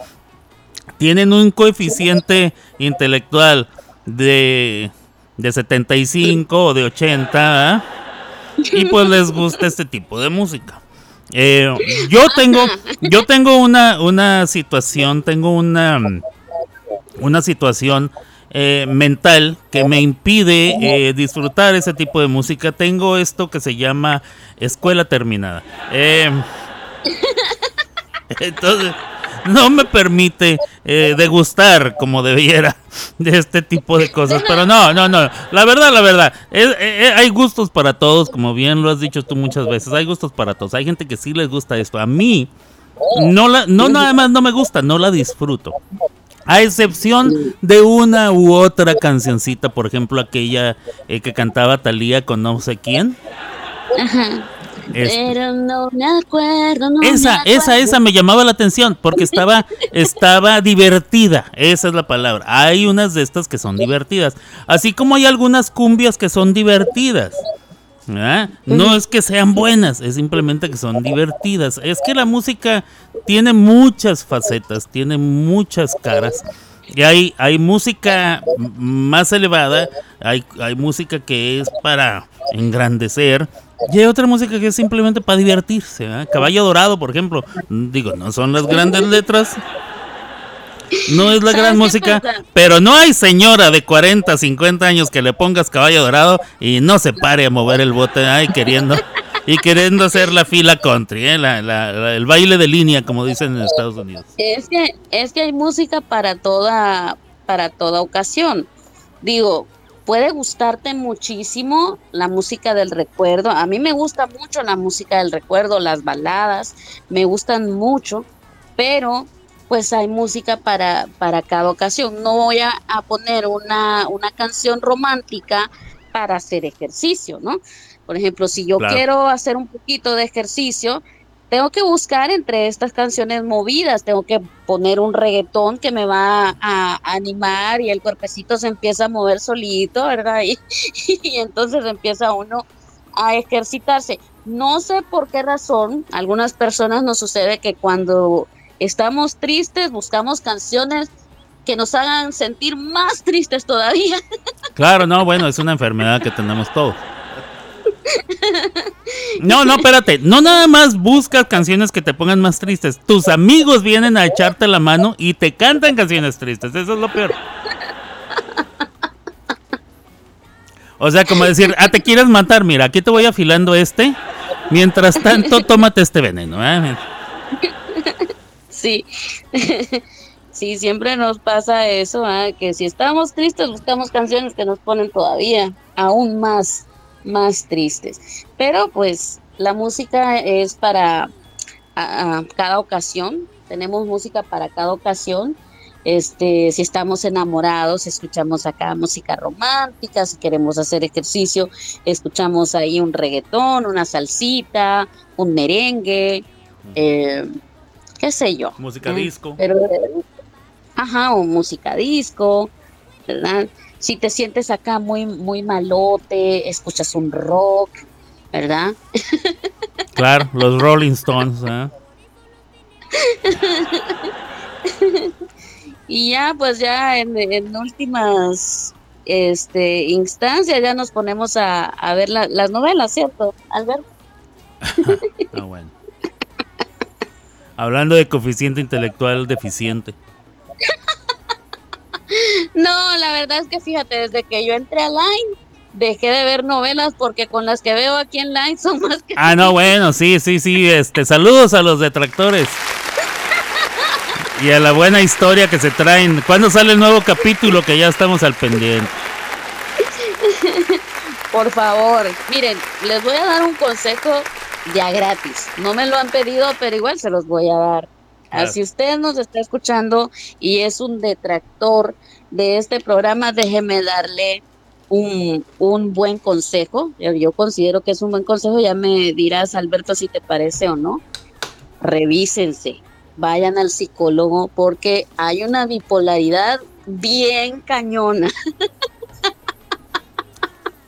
Tienen un coeficiente intelectual de, de 75 o de 80 ¿ah? y pues les gusta este tipo de música. Eh, yo tengo, yo tengo una, una situación, tengo una, una situación eh, mental que me impide eh, disfrutar ese tipo de música. Tengo esto que se llama escuela terminada. Entonces, no me permite eh, degustar como debiera de este tipo de cosas. Pero no, no, no. La verdad, la verdad. eh, eh, hay gustos para todos, como bien lo has dicho tú muchas veces. Hay gustos para todos. Hay gente que sí les gusta esto. A mí, no, la, no nada más no me gusta, no la disfruto. A excepción de una u otra cancioncita, por ejemplo, aquella eh, que cantaba Talía con no sé quién. Ajá. Este. Pero no me acuerdo, no Esa, me esa, acuerdo. esa me llamaba la atención porque estaba, estaba divertida. Esa es la palabra. Hay unas de estas que son divertidas. Así como hay algunas cumbias que son divertidas. No es que sean buenas, es simplemente que son divertidas. Es que la música tiene muchas facetas, tiene muchas caras. Y hay, hay música más elevada, hay, hay música que es para engrandecer, y hay otra música que es simplemente para divertirse. ¿verdad? Caballo Dorado, por ejemplo, digo, no son las grandes letras, no es la ¿Sabes gran música, pero no hay señora de 40, 50 años que le pongas caballo dorado y no se pare a mover el bote ay, queriendo y queriendo hacer la fila country, ¿eh? La- la- la- el baile de línea, como dicen en Estados Unidos. Es que, es que hay música para toda, para toda ocasión. Digo, puede gustarte muchísimo la música del recuerdo. A mí me gusta mucho la música del recuerdo, las baladas, me gustan mucho, pero pues hay música para, para cada ocasión. No voy a, a poner una, una canción romántica para hacer ejercicio, ¿no? Por ejemplo, si yo Claro. quiero hacer un poquito de ejercicio, tengo que buscar entre estas canciones movidas, tengo que poner un reggaetón que me va a animar y el cuerpecito se empieza a mover solito, ¿verdad? Y, y entonces empieza uno a ejercitarse. No sé por qué razón, algunas personas nos sucede que cuando estamos tristes buscamos canciones que nos hagan sentir más tristes todavía. Claro, no, bueno, es una enfermedad que tenemos todos. No, no, espérate. No nada más buscas canciones que te pongan más tristes. Tus amigos vienen a echarte la mano y te cantan canciones tristes. Eso es lo peor. O sea, como decir, ah, te quieres matar, mira, aquí te voy afilando este. Mientras tanto, tómate este veneno. ¿eh? Sí. Sí, siempre nos pasa eso, ¿ah? que si estamos tristes buscamos canciones que nos ponen todavía aún más, más tristes. Pero pues la música es para a- a cada ocasión, tenemos música para cada ocasión. Este, si estamos enamorados, escuchamos acá música romántica, si queremos hacer ejercicio, escuchamos ahí un reggaetón, una salsita, un merengue, eh, qué sé yo. Música ¿eh? disco. Pero, eh, ajá, o música disco, ¿verdad? Si te sientes acá muy, muy malote, escuchas un rock, ¿verdad? Claro, los Rolling Stones. ¿eh? Y ya, pues ya en, en últimas este, instancias ya nos ponemos a, a ver la- las novelas, ¿cierto, Alberto? Ah, bueno. Hablando de coeficiente intelectual deficiente. No, la verdad es que fíjate, desde que yo entré a Line, dejé de ver novelas porque con las que veo aquí en Line son más que... Ah, no, bueno, sí, sí, sí. Este, saludos a los detractores. Y a la buena historia que se traen. ¿Cuándo sale el nuevo capítulo? Que ya estamos al pendiente. Por favor, miren, les voy a dar un consejo ya gratis. No me lo han pedido, pero igual se los voy a dar. Claro. Si usted nos está escuchando y es un detractor de este programa, déjeme darle un, un buen consejo. Yo, considero que es un buen consejo. Ya me dirás, Alberto, si te parece o no. Revísense, vayan al psicólogo porque hay una bipolaridad bien cañona.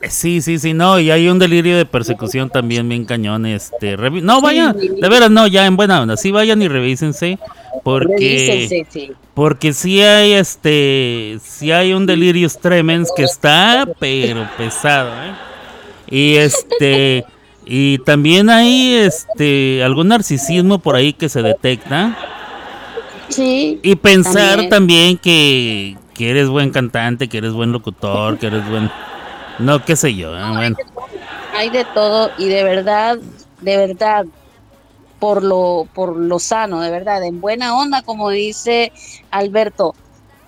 Eh, Sí, sí, sí, no, y hay un delirio de persecución también bien cañón, este, no, vayan, de veras, no, ya en buena onda, sí vayan y revísense, porque, sí. porque sí hay, este, sí hay un delirio tremens que está, pero pesado, ¿eh? Y este, y también hay, este, algún narcisismo por ahí que se detecta, Sí. y pensar también. también, que, que eres buen cantante, que eres buen locutor, que eres buen, no, qué sé yo, ¿eh? bueno. hay de todo y de verdad, de verdad, por lo, por lo sano, de verdad, en buena onda, como dice Alberto,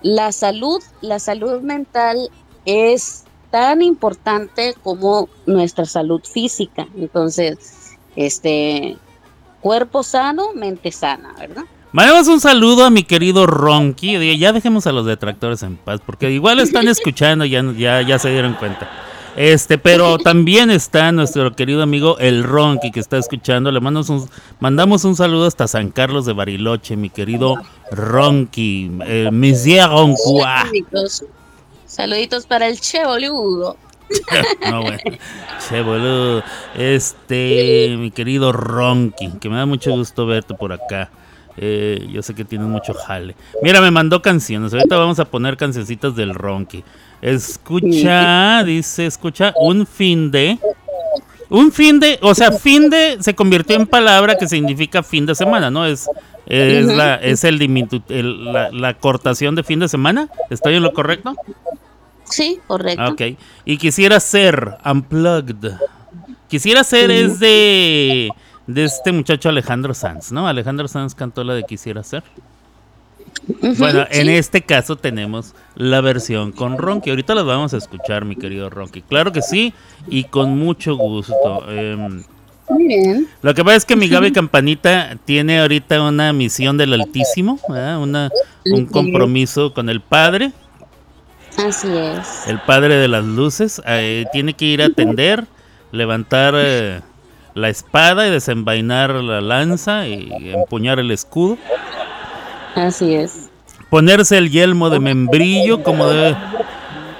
la salud, la salud mental es tan importante como nuestra salud física. Entonces, este cuerpo sano, mente sana, ¿verdad? Mandamos un saludo a mi querido Ronky. Ya dejemos a los detractores en paz, porque igual están escuchando, ya, ya, ya se dieron cuenta. Este, pero también está nuestro querido amigo el Ronky que está escuchando. Le mandamos un, mandamos un saludo hasta San Carlos de Bariloche, mi querido Ronky. Eh, Monsieur Roncois. Saluditos, saluditos para el Che boludo. No, bueno. Che, boludo. Este, mi querido Ronky, que me da mucho gusto verte por acá. Eh, yo sé que tienes mucho jale. Mira, me mandó canciones. Ahorita vamos a poner cancioncitas del Ronky. Escucha, dice, escucha, un fin de. Un fin de, o sea, fin de se convirtió en palabra que significa fin de semana, ¿no? Es, es, la, es el, diminuto- el- la, la cortación de fin de semana. ¿Estoy en lo correcto? Sí, correcto. Ok. Y quisiera ser Unplugged. Quisiera ser es de, de este muchacho Alejandro Sanz, ¿no? Alejandro Sanz cantó la de Quisiera ser. Bueno, en este caso tenemos la versión con Ronky. Ahorita la vamos a escuchar, mi querido Ronky. Claro que sí, y con mucho gusto. Em, Muy bien. lo que pasa es que mi Gaby Campanita tiene ahorita una misión del Altísimo. Una, un compromiso con el Padre. Así es. El padre de las luces eh, tiene que ir a atender, levantar eh, la espada y desenvainar la lanza y empuñar el escudo. Así es. Ponerse el yelmo de membrillo como debe,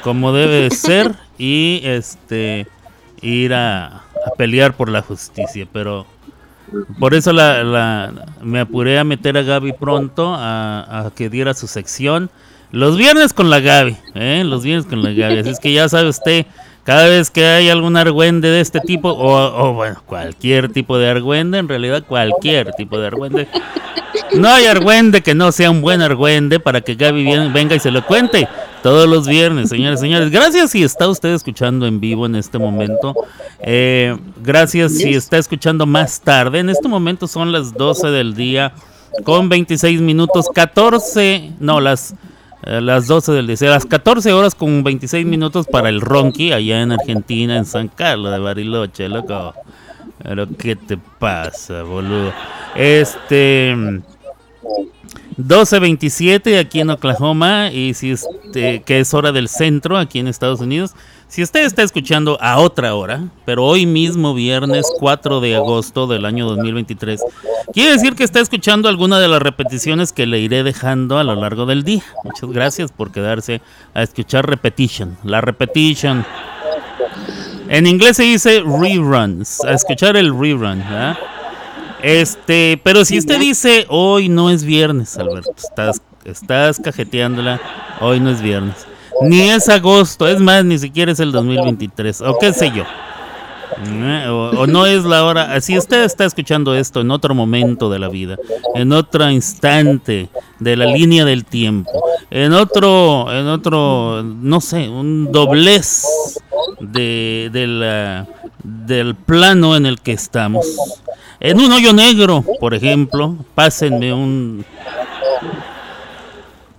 como debe de ser y este ir a, pelear por la justicia. Pero por eso la, me apuré a meter a Gaby pronto a, que diera su sección. Los viernes con la Gaby, ¿eh? Los viernes con la Gaby. Así es que ya sabe usted, cada vez que hay algún argüende de este tipo, o, bueno, cualquier tipo de argüende, en realidad cualquier tipo de argüende. No hay argüende que no sea un buen argüende para que Gaby venga y se lo cuente todos los viernes, señores, señores. Gracias si está usted escuchando en vivo en este momento. Eh, gracias si está escuchando más tarde. En este momento son las 12 del día con 26 minutos, 14, no, las, eh, las 12 del día, las 14 horas con 26 minutos para el Ronqui allá en Argentina, en San Carlos de Bariloche, loco. Pero ¿qué te pasa, boludo? Este 12.27 aquí en Oklahoma y si este, que es hora del centro aquí en Estados Unidos. Si usted está escuchando a otra hora, pero hoy mismo viernes 4 de agosto del año 2023, quiere decir que está escuchando alguna de las repeticiones que le iré dejando a lo largo del día. Muchas gracias por quedarse a escuchar repetition. La repetition. En inglés se dice reruns, a escuchar el rerun, ¿verdad? Este, pero si usted dice hoy no es viernes, Alberto, estás, estás cajeteándola, hoy no es viernes. Ni es agosto, es más, ni siquiera es el 2023, o qué sé yo. Eh, O, o no es la hora. Si usted está escuchando esto en otro momento de la vida, en otro instante de la línea del tiempo, en otro, en otro, no sé, un doblez de, de la- del plano en el que estamos. En un hoyo negro, por ejemplo, pásenme un.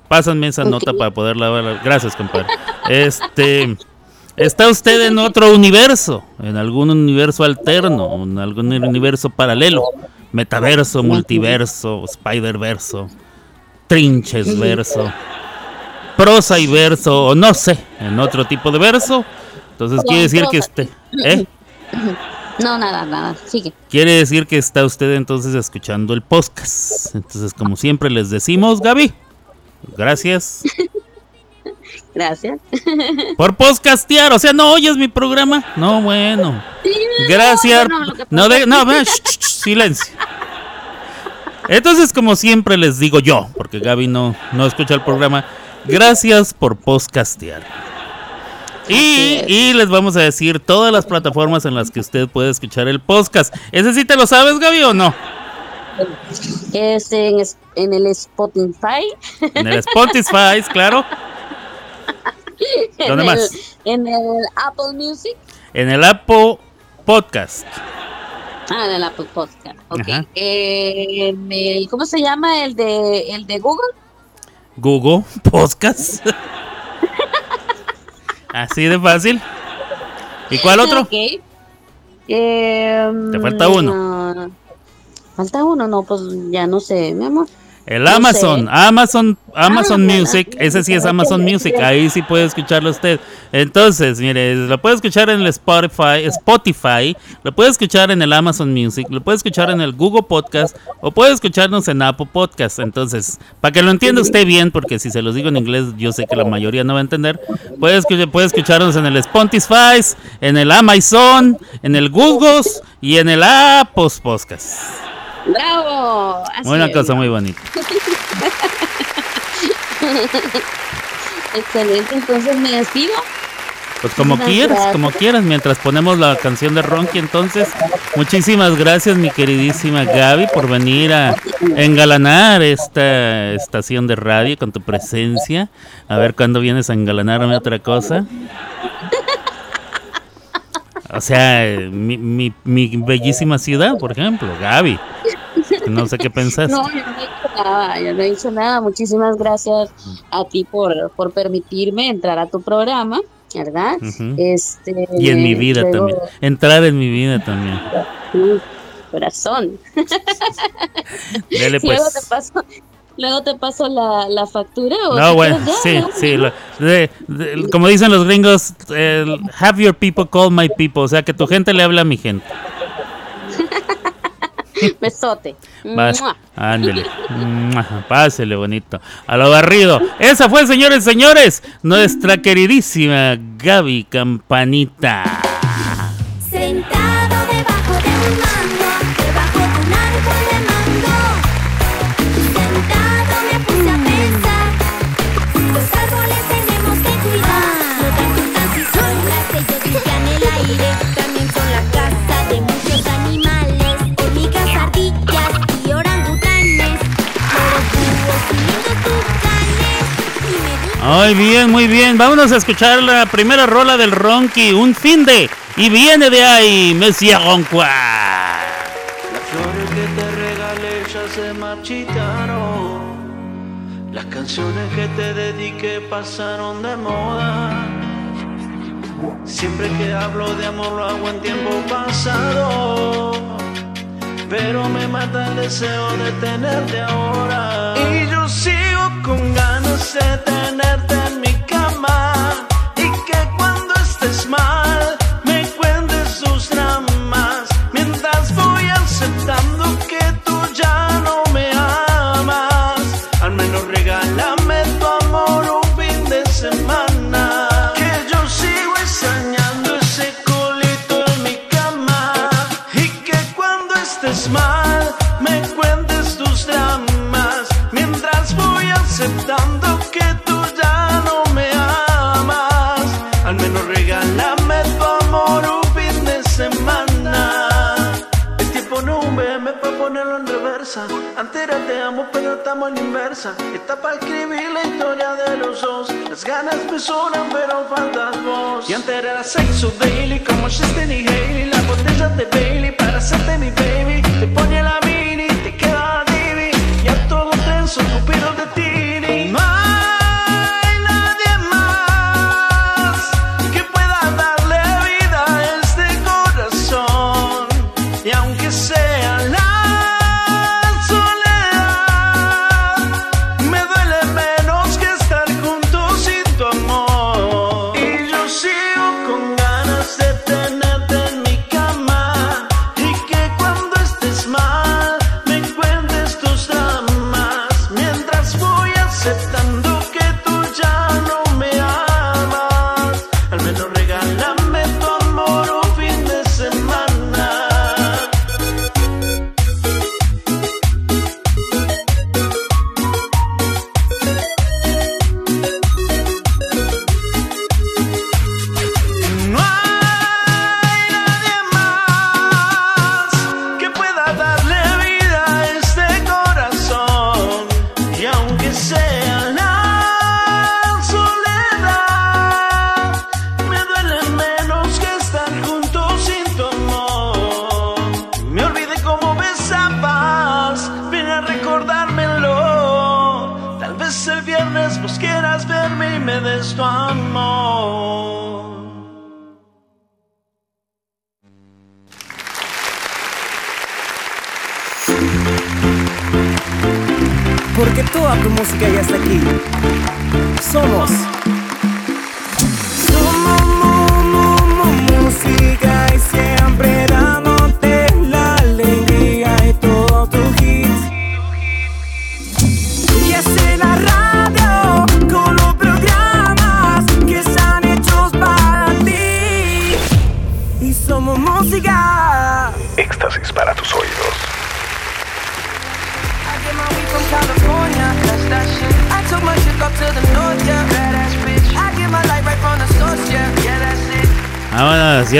Pásenme esa nota para poder lavar. Gracias, compadre. Este. Está usted en otro universo, en algún universo alterno, en algún universo paralelo, metaverso, multiverso, spider-verso, trinches verso, prosa y verso, o no sé, en otro tipo de verso. Entonces quiere decir que usted, ¿eh? No, nada, nada. Sigue. Quiere decir que está usted entonces escuchando el podcast. Entonces, como siempre les decimos, Gaby, gracias Gracias. por podcastear. O sea, no oyes mi programa. No, bueno. Gracias. No, de, no, ve, sh- sh- sh- silencio. Entonces, como siempre les digo yo, porque Gaby no, no escucha el programa, gracias por podcastear. Y, y les vamos a decir todas las plataformas en las que usted puede escuchar el podcast. ¿Ese sí te lo sabes, Gaby, o no? Es en, el Spotify. En el Spotify, claro. ¿Dónde en más? El, en el Apple Music. En el Apple Podcast. Ah, en el Apple Podcast. Ok. Ajá. Eh, en el- ¿Cómo se llama el de el de Google? Google Podcast. Así de fácil. ¿Y cuál otro? Eh, Te falta uno. no. Falta uno, no, pues ya no sé, mi amor. El No Amazon, sé. Amazon, Amazon Ah, Music, ese sí es Amazon Music, ahí sí puede escucharlo usted. Entonces, mire, lo puede escuchar en el Spotify, Spotify, lo puede escuchar en el Amazon Music, lo puede escuchar en el Google Podcast o puede escucharnos en Apple Podcast. Entonces, para que lo entienda usted bien, porque si se los digo en inglés, yo sé que la mayoría no va a entender, puede, escuchar, puede escucharnos en el Spotify, en el Amazon, en el Google y en el Apple Podcast. ¡Bravo! Así Una es. cosa muy bonita. Excelente, entonces me despido. Pues como Muchas quieras, gracias. como quieras, mientras ponemos la canción de Ronky, entonces, muchísimas gracias mi queridísima Gaby por venir a engalanar esta estación de radio con tu presencia. A ver cuándo vienes a engalanarme otra cosa. O sea, mi, mi, mi bellísima ciudad, por ejemplo, Gaby. No sé qué pensaste. No, yo no he dicho nada, yo no he dicho nada. Muchísimas gracias a ti por, por permitirme entrar a tu programa, ¿verdad? Este, Y en mi vida luego- también. Entrar en mi vida también. Corazón. Dele Luego pues. te paso, luego te paso la, la factura. ¿o No, bueno, sí, ¿no? sí. lo- de- de- como dicen los gringos, el have your people call my people. O sea, que tu gente le habla a mi gente. Besote. Va, Mua. ándele. Pásele bonito. A lo barrido. Esa fue, señores, señores, nuestra queridísima Gaby Campanita. Sentado debajo de un Muy bien, muy bien. Vámonos a escuchar la primera rola del Ronky, un fin de. Y viene de ahí, Messi Ronqua. Las flores que te regalé ya se marchitaron. Las canciones que te dediqué pasaron de moda. Siempre que hablo de amor lo hago en tiempo pasado. Pero me mata el deseo de tenerte ahora. Y yo sigo con ganas de tenerte en mi cama. Y que cuando estés mal Antes era te amo, pero estamos en inversa. Está para escribir la historia de los dos. Las ganas me sobran, pero faltas vos. Y antes era sexo daily, como Justin y Haley. La botella de Bailey para hacerte mi baby. Te pone la mini, te queda divi. Y todo tenso, cupido de tini.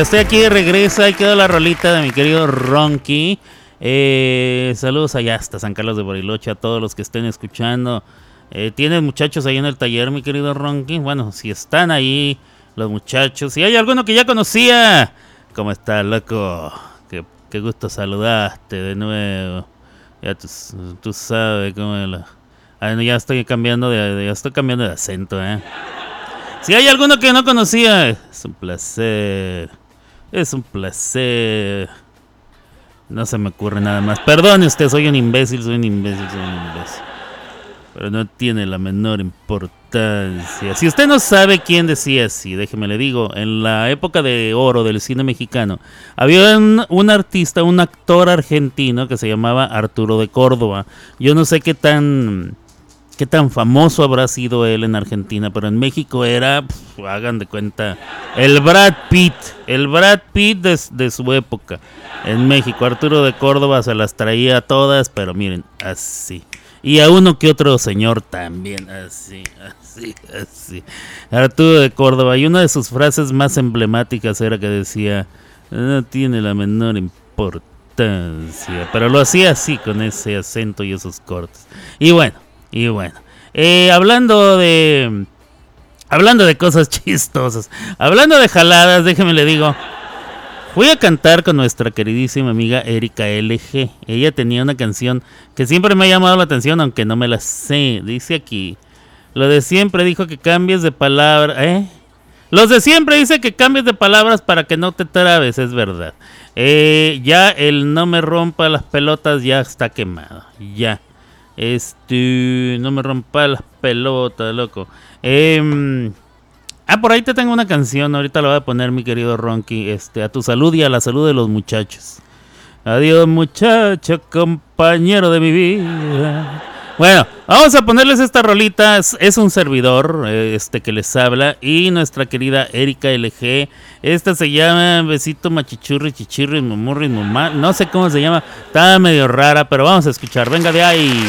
Estoy aquí de regreso. Ahí quedó la rolita de mi querido Ronky. Eh, saludos allá hasta San Carlos de Bariloche a todos los que estén escuchando. Eh, ¿Tienes muchachos ahí en el taller, mi querido Ronky? Bueno, si están ahí los muchachos. Si hay alguno que ya conocía. ¿Cómo estás, loco? Qué, gusto saludarte de nuevo. Ya tú, sabes cómo es. Ah, ya estoy cambiando de, estoy cambiando de acento, ¿eh? Si hay alguno que no conocía, es un placer. Es un placer. No se me ocurre nada más. Perdone usted, soy un imbécil, soy un imbécil, soy un imbécil. pero no tiene la menor importancia. Si usted no sabe quién decía así, déjeme le digo, en la época de oro del cine mexicano, había un, un, artista, un actor argentino que se llamaba Arturo de Córdoba. Yo no sé qué tan qué tan famoso habrá sido él en Argentina, pero en México era, pf, hagan de cuenta, el Brad Pitt, el Brad Pitt de, de su época. En México, Arturo de Córdoba se las traía todas, pero miren, así. Y a uno que otro señor también, así, así, así. Arturo de Córdoba, y una de sus frases más emblemáticas era que decía, no tiene la menor importancia, pero lo hacía así, con ese acento y esos cortes. Y bueno, y bueno, eh, hablando de... Hablando de cosas chistosas, hablando de jaladas, déjeme le digo, Fui a cantar con nuestra queridísima amiga Erika LG. Ella tenía una canción que siempre me ha llamado la atención, aunque no me la sé. Dice aquí, lo de siempre dijo que cambies de palabra, ¿eh? Los de siempre dice que cambies de palabras para que no te trabes, es verdad. Eh, ya el no me rompa las pelotas ya está quemado, ya. Este, no me rompa las pelotas, loco. Eh, Ah, por ahí te tengo una canción, ahorita la voy a poner mi querido Ronky, este, a tu salud y a la salud de los muchachos. Adiós muchacho, compañero de mi vida. Bueno, vamos a ponerles esta rolita, es, un servidor este que les habla y nuestra querida Erika LG. Esta se llama Besito Machichurri, Chichirri, Mumurri, Mumá. No sé cómo se llama, está medio rara, pero vamos a escuchar. Venga de ahí.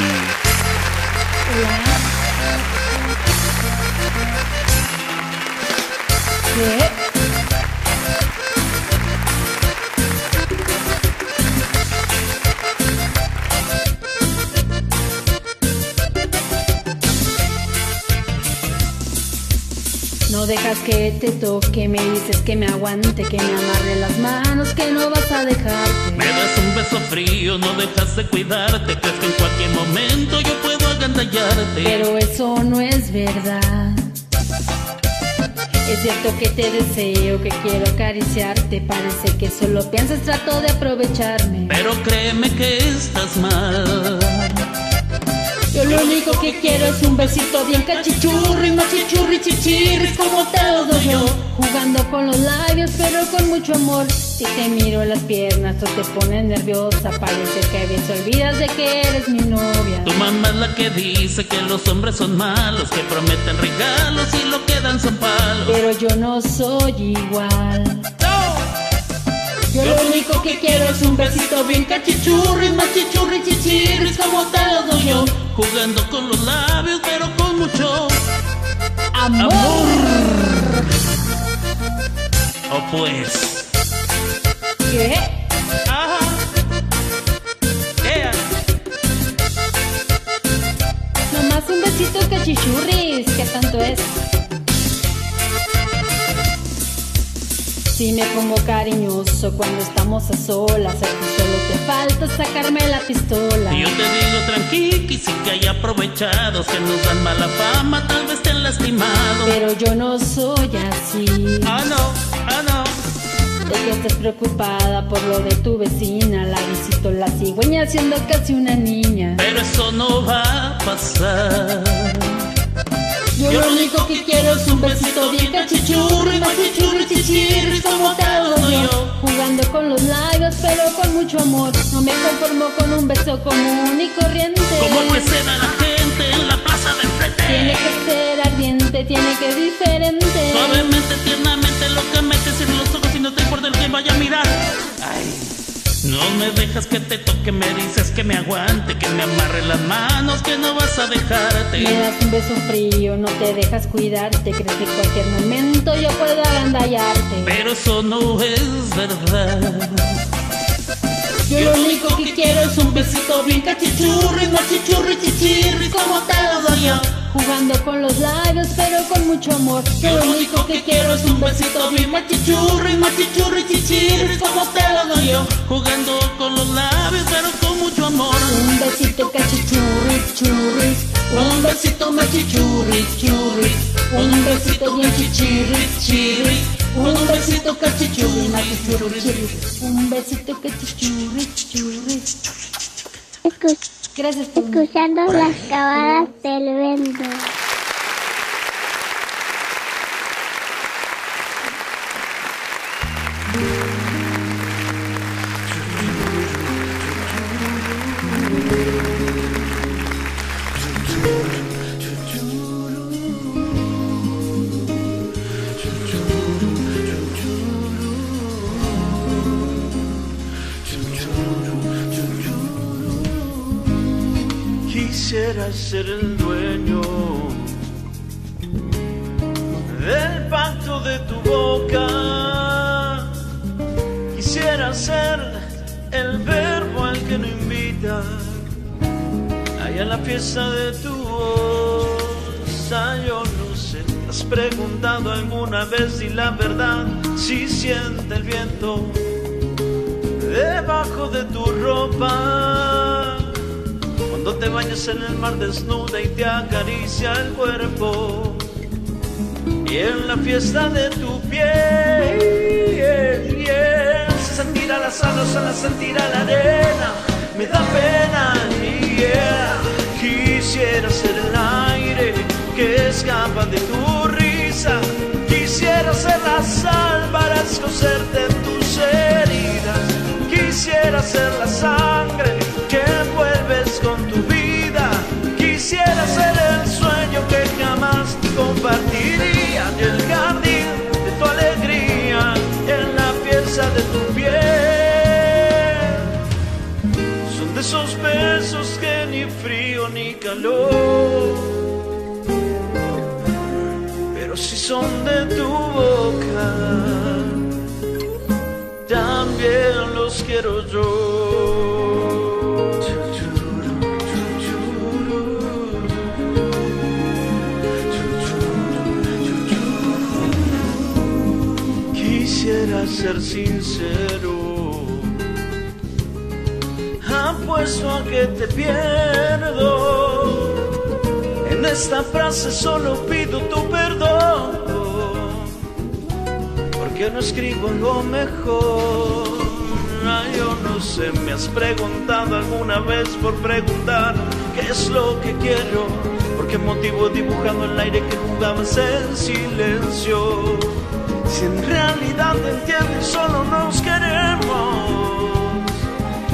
Dejas que te toque, me dices que me aguante, que me amarre las manos, que no vas a dejarte. Me das un beso frío, no dejas de cuidarte, crees que en cualquier momento yo puedo agandallarte. Pero eso no es verdad. Es cierto que te deseo, que quiero acariciarte. Parece que solo piensas, trato de aprovecharme. Pero créeme que estás mal. Yo lo único que quiero es un besito bien cachichurri, machichurri, chichirris, como te lo doy yo. Jugando con los labios, pero con mucho amor. Si te miro las piernas o te pones nerviosa, parece que bien se olvidas de que eres mi novia. Tu mamá es la que dice que los hombres son malos, que prometen regalos y lo que dan son palos. Pero yo no soy igual. Lo único que quiero es un besito bien cachichurris, machichurri, chichirris, como te lo doy yo. Jugando con los labios, pero con mucho amor. O pues. ¿Qué? Ajá. Yeah. Nomás un besito cachichurris, ¿qué tanto es? Si me pongo cariñoso cuando estamos a solas, a ti solo te falta sacarme la pistola. Y yo te digo tranqui, sí que hay aprovechados que nos dan mala fama, tal vez te han lastimado. Pero yo no soy así. Ah, no, ah, no. De que estés preocupada por lo de tu vecina, la visito la cigüeña siendo casi una niña. Pero eso no va a pasar. Yo lo único que quiero es un besito bien cachichurri, machichurri, chichirri, como te yo. Jugando con los labios, pero con mucho amor. No me conformo con un beso común y corriente. Como pues a la gente en la plaza de enfrente. Tiene que ser ardiente, tiene que diferente. Suavemente, tiernamente, lo que metes en los ojos y no te importa el que vaya a mirar. Ay. No me dejas que te toque, me dices que me aguante, que me amarre las manos, que no vas a dejarte. Me das un beso frío, no te dejas cuidarte, crees que en cualquier momento yo puedo agandallarte. Pero eso no es verdad. Yo lo único que quiero es un besito bien cachichurri, machichurri, chichirri, como te lo doy yo. Jugando con los labios, pero con mucho amor. Yo lo único que quiero es un besito bien machichurri, machichurri, chichirri, como te lo doy yo. Jugando con los labios, pero con mucho amor. Un besito cachichurri, churri. Un besito machichurri, churri. Un besito bien chichirri, chirri. Un besito cachichurri, machichurri, chirri. Un besito cachichurri, churri. Gracias Escuchando las cabadas del vento. Quisiera ser el dueño del pacto de tu boca. Quisiera ser el verbo al que no invita allá en la fiesta de tu osa. Yo no sé, ¿te has preguntado alguna vez si la verdad si siente el viento debajo de tu ropa? Cuando te bañas en el mar desnuda y te acaricia el cuerpo. Y en la fiesta de tu piel, se sentirá las alas, se sentirá la arena. Me da pena. Quisiera ser el aire que escapa de tu risa. Quisiera ser la sal para escocerte tus heridas. Quisiera ser la sangre que envuelves con tu vida. Quisiera ser el sueño que jamás compartiría y el jardín de tu alegría en la pieza de tu piel. Son de esos besos que ni frío ni calor, pero si son de tu boca también los quiero yo. Ser sincero, apuesto a que te pierdo. En esta frase solo pido tu perdón porque no escribo algo mejor. Ay, yo no sé, me has preguntado alguna vez por preguntar qué es lo que quiero, por qué motivo dibujando el aire que jugabas en silencio. Si en realidad te entiendes, solo nos queremos.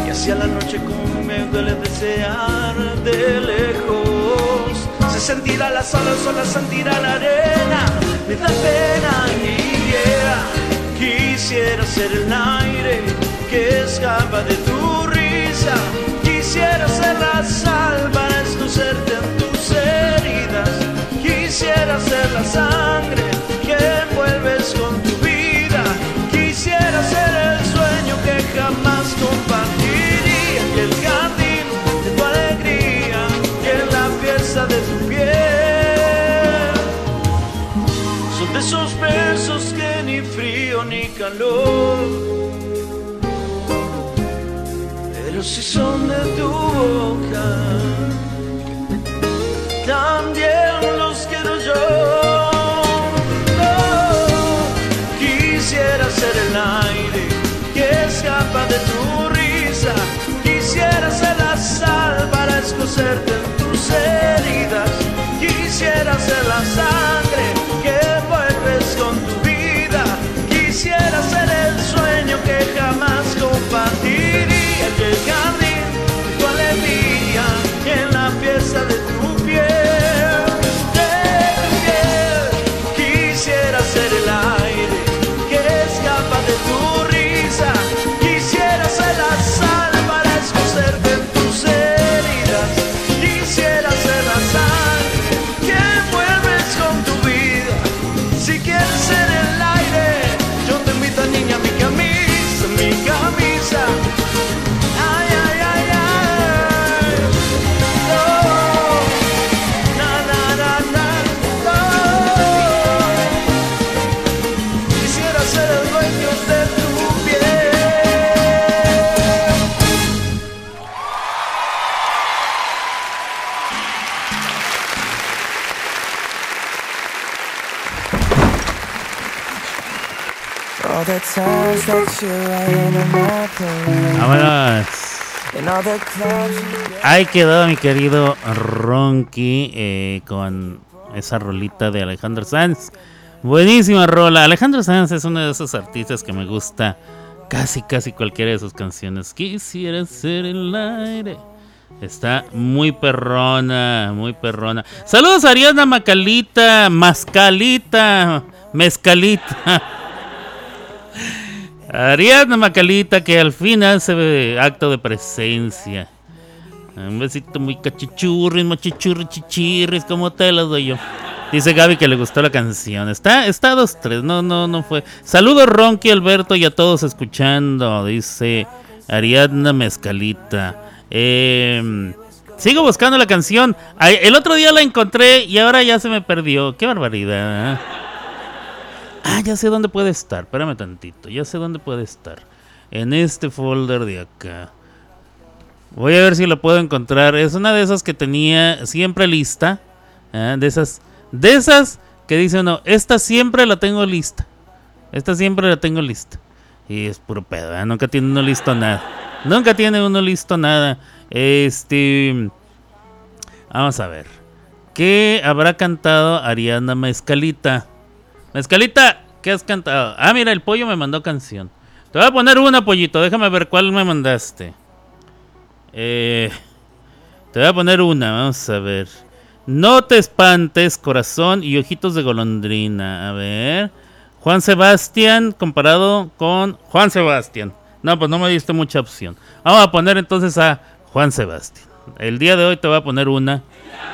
Y hacia la noche como me duele desear de lejos. Se sentirá la sola, sola sentirá la arena. Me da pena y yeah. Quisiera ser el aire que escapa de tu Pero si son de tu boca, también los quiero yo. Quisiera ser el aire que escapa de tu risa. Quisiera ser la sal para escocerte en tus heridas. Quisiera ser la sangre que vuelves con tu. Ser el sueño que jamás compartiría. Y el jardín tu alegría y en la pieza de tu Vámonos. Ahí quedó mi querido Ronky eh, con esa rolita de Alejandro Sanz. Buenísima rola. Alejandro Sanz es uno de esos artistas que me gusta casi, casi cualquiera de sus canciones. Quisiera ser el aire. Está muy perrona, muy perrona. Saludos a Ariana Macalita, Mascalita, Mezcalita. Ariadna Macalita que al se ve acto de presencia. Un besito muy cachichurris, machichurri, chichirris, como te lo doy yo. Dice Gaby que le gustó la canción. Está, está dos, tres, no, no, no fue. Saludos Ronky, Alberto y a todos escuchando. Dice Ariadna Mezcalita. Eh, sigo buscando la canción. El otro día la encontré y ahora ya se me perdió. Qué barbaridad. Ah, ya sé dónde puede estar. Espérame tantito. Ya sé dónde puede estar. En este folder de acá. Voy a ver si lo puedo encontrar. Es una de esas que tenía siempre lista. ¿eh? De esas. De esas que dice uno. Esta siempre la tengo lista. Esta siempre la tengo lista. Y es puro pedo. ¿eh? Nunca tiene uno listo nada. Nunca tiene uno listo nada. Este. Vamos a ver. ¿Qué habrá cantado Ariana Mezcalita? Mezcalita, ¿qué has cantado? Ah, mira, el pollo me mandó canción. Te voy a poner una, pollito. Déjame ver cuál me mandaste. Eh, te voy a poner una, vamos a ver. No te espantes, corazón y ojitos de golondrina. A ver. Juan Sebastián comparado con Juan Sebastián. No, pues no me diste mucha opción. Vamos a poner entonces a Juan Sebastián. El día de hoy te voy a poner una.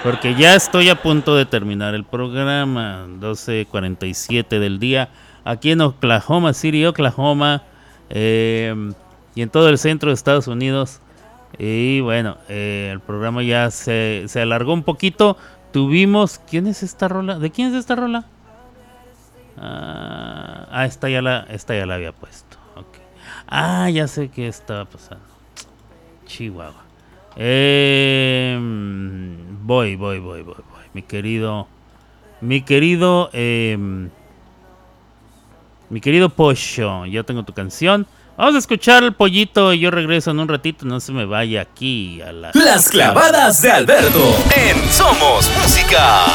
Porque ya estoy a punto de terminar el programa. 12.47 del día. Aquí en Oklahoma City, Oklahoma. eh, y en todo el centro de Estados Unidos. Y bueno, eh, el programa ya se, se alargó un poquito. Tuvimos. ¿Quién es esta rola? ¿De quién es esta rola? Ah, ah, esta ya la, esta ya la había puesto. Ah, ya sé qué estaba pasando. Chihuahua. Eh, voy, voy, voy, voy, voy. Mi querido. Mi querido. eh, mi querido Pollo. Ya tengo tu canción. Vamos a escuchar el pollito y yo regreso en un ratito. No se me vaya aquí a la. Las clavadas de Alberto en Somos Música.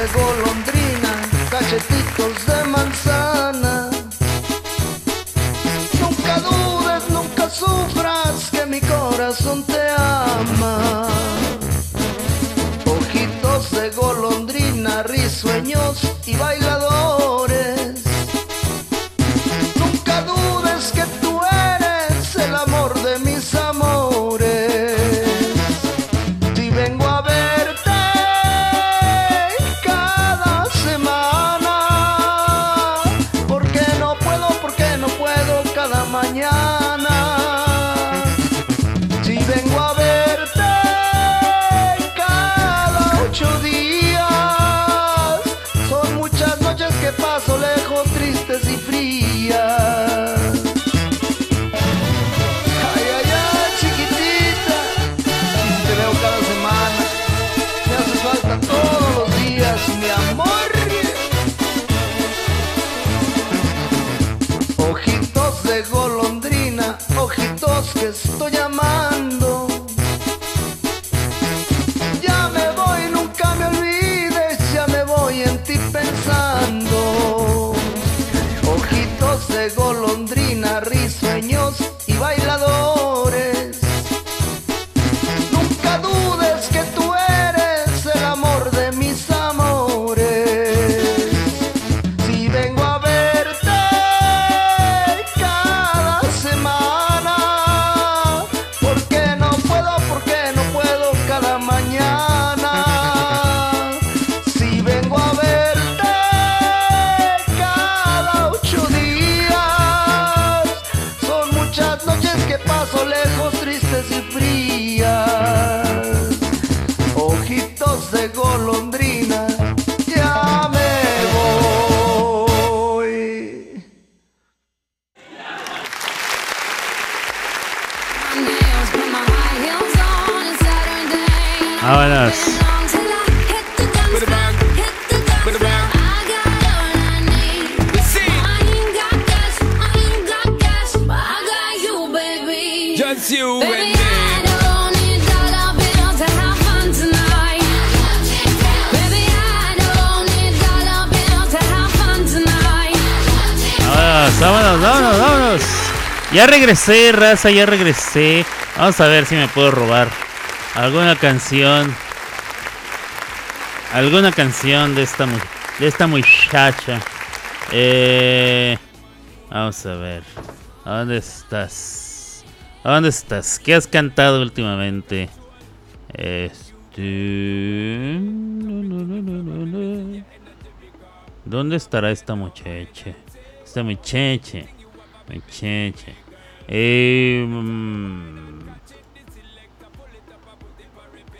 De golondrina, cachetitos de manzana. Nunca dudes, nunca sufras que mi corazón te ama. Ojitos de golondrina, risueños y bailadores. Regresé, raza, ya regresé. Vamos a ver si me puedo robar alguna canción. Alguna canción de esta, de esta muchacha. Eh, vamos a ver. ¿A dónde estás? ¿A dónde estás? ¿Qué has cantado últimamente? Este... ¿Dónde estará esta muchacha? Esta muchacha. Muchacha. Eh, mm,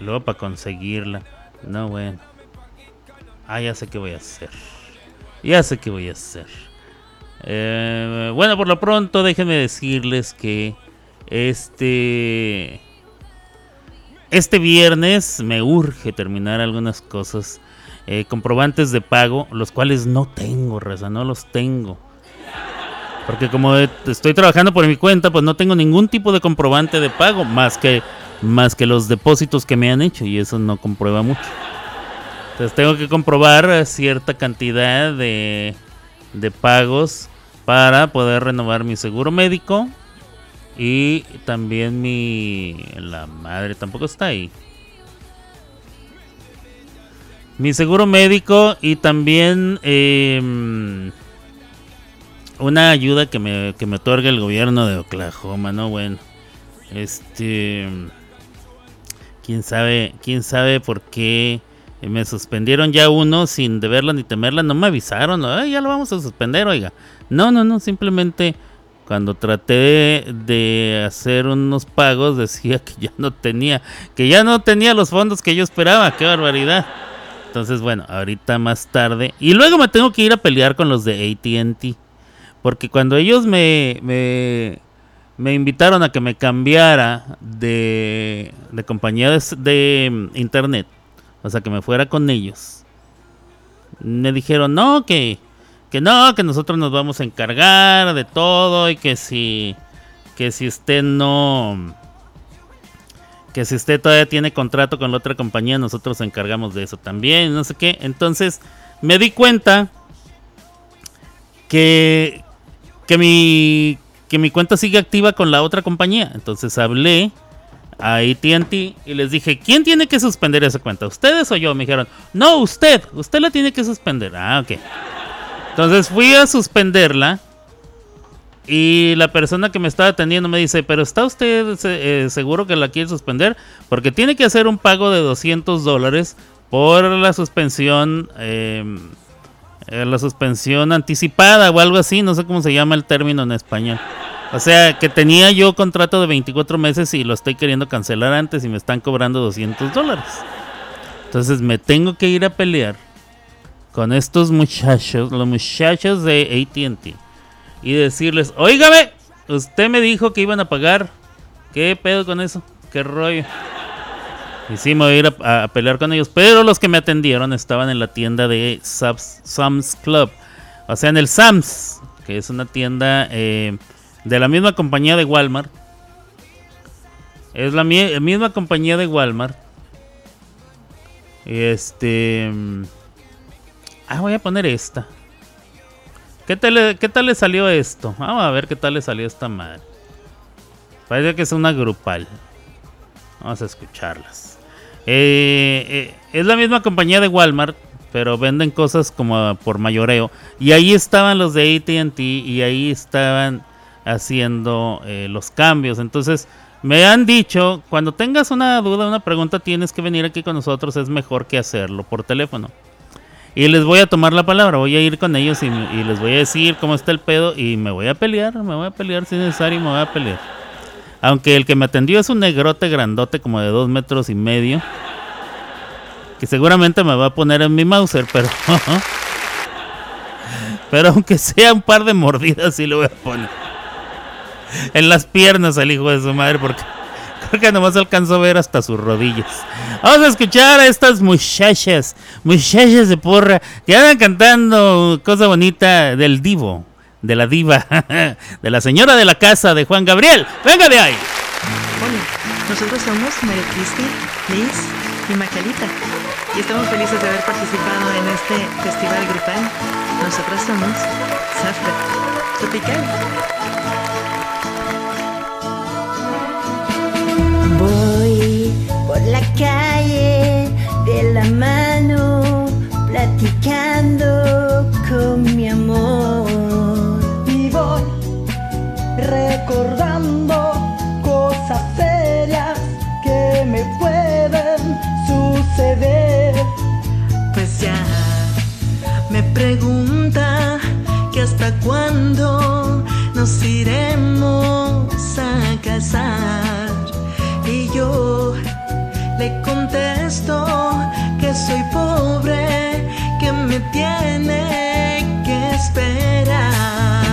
luego para conseguirla. No, bueno. Ah, ya sé qué voy a hacer. Ya sé qué voy a hacer. Eh, bueno, por lo pronto déjenme decirles que este... Este viernes me urge terminar algunas cosas. eh, comprobantes de pago, los cuales no tengo, raza, no los tengo. Porque como estoy trabajando por mi cuenta, pues no tengo ningún tipo de comprobante de pago más que más que los depósitos que me han hecho y eso no comprueba mucho. Entonces tengo que comprobar cierta cantidad de, de pagos para poder renovar mi seguro médico y también mi la madre tampoco está ahí. Mi seguro médico y también em, una ayuda que me, que me otorga el gobierno de Oklahoma, ¿no? Bueno, este. Quién sabe, quién sabe por qué me suspendieron ya uno sin deberla ni temerla. No me avisaron, "Ay, ya lo vamos a suspender, oiga. No, no, no, simplemente cuando traté de, hacer unos pagos decía que ya no tenía, que ya no tenía los fondos que yo esperaba. Qué barbaridad. Entonces, bueno, ahorita más tarde. Y luego me tengo que ir a pelear con los de ATT. Porque cuando ellos me, me, me invitaron a que me cambiara de, de compañía de, mm, internet, o sea, que me fuera con ellos, me dijeron, no, que, que no, que nosotros nos vamos a encargar de todo y que si, que si usted no, que si usted todavía tiene contrato con la otra compañía, nosotros nos encargamos de eso también, no sé qué. Entonces me di cuenta que, que, mi, que mi cuenta sigue activa con la otra compañía. Entonces hablé a ATT y les dije, ¿quién tiene que suspender esa cuenta? ¿Ustedes o yo? Me dijeron, no, usted, usted la tiene que suspender. Ah, ok. Entonces fui a suspenderla. Y la persona que me estaba atendiendo me dice, pero ¿está usted eh, seguro que la quiere suspender? Porque tiene que hacer un pago de 200 dólares por la suspensión, eh, eh, la suspensión anticipada o algo así, no sé cómo se llama el término en español. O sea, que tenía yo contrato de 24 meses y lo estoy queriendo cancelar antes y me están cobrando 200 dólares. Entonces me tengo que ir a pelear con estos muchachos, los muchachos de ATT y decirles, oígame, usted me dijo que iban a pagar. ¿Qué pedo con eso? ¿Qué rollo? Y sí, me voy a ir a, pelear con ellos. Pero los que me atendieron estaban en la tienda de Sam's Club. O sea, en el Sam's, que es una tienda eh, de la misma compañía de Walmart. Es la mi- misma compañía de Walmart. Este... mm, Ah, voy a poner esta. ¿Qué tal, ¿Qué tal le salió esto? Vamos a ver qué tal le salió esta madre. Parece que es una grupal. Vamos a escucharlas. Eh, eh, es la misma compañía de Walmart, pero venden cosas como por mayoreo. Y ahí estaban los de ATT y ahí estaban haciendo eh, los cambios. Entonces, me han dicho, cuando tengas una duda, una pregunta, tienes que venir aquí con nosotros. Es mejor que hacerlo por teléfono. Y les voy a tomar la palabra, voy a ir con ellos y, les voy a decir cómo está el pedo y me voy a pelear, me voy a pelear si es necesario, me voy a pelear. Aunque el que me atendió es un negrote grandote como de dos metros y medio. Que seguramente me va a poner en mi Mauser, pero... pero aunque sea un par de mordidas sí lo voy a poner. En las piernas al hijo de su madre porque... Creo que nomás alcanzo a ver hasta sus rodillas. Vamos a escuchar a estas muchachas, muchachas de porra, que andan cantando cosa bonita del divo, de la diva, de la señora de la casa de Juan Gabriel. Venga de ahí. Hola, nosotros somos María Cristi, Liz y Macalita y estamos felices de haber participado en este festival grupal. Nosotras somos Zafra Tropical. Voy por la calle de la mano, platicando con mi amor. Recordando cosas serias que me pueden suceder. Pues ya me pregunta que hasta cuándo nos iremos a casar. Y yo le contesto que soy pobre, que me tiene que esperar.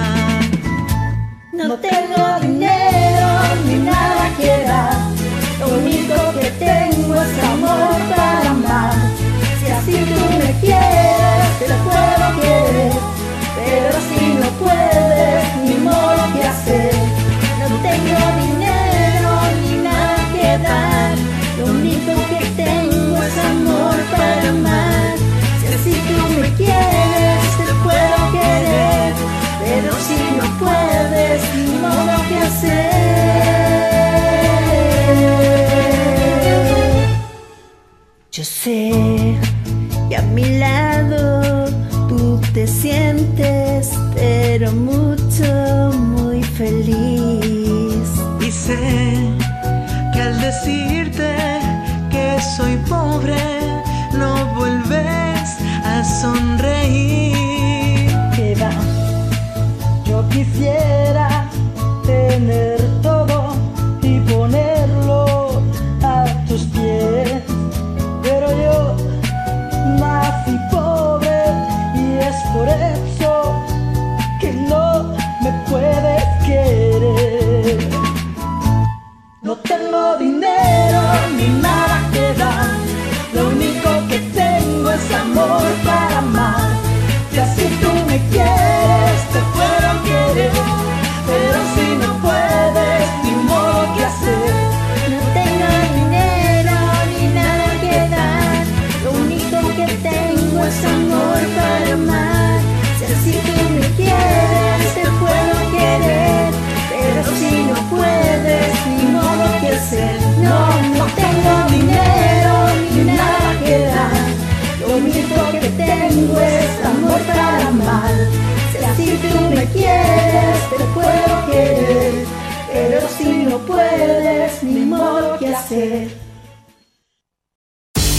No tengo dinero ni nada que dar. Lo único que tengo es amor para amar. Si así tú me quieres, te puedo querer. Pero si no puedes, ni modo que hacer. No tengo dinero ni nada que dar. Lo único que tengo es amor para amar. Yo sé que a mi lado tú te sientes, pero mucho, muy feliz. Y sé que al decirte que soy pobre, no vuelves a sonreír. Que va, yo quisiera tener No, no tengo dinero ni nada que dar. Lo único que tengo es amor para amar. Si así tú me quieres, te puedo querer. Pero si no puedes, ni modo que hacer.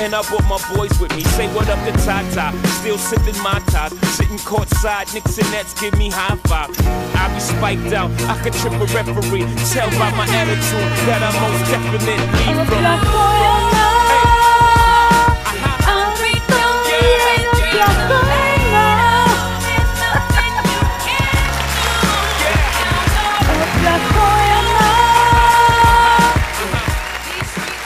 and I brought my boys with me. Say what up to Tata, still sipping my top. Sitting courtside, Knicks and Nets give me high five. I be spiked out, I could trip a referee. Tell by my attitude that I'm most definitely from.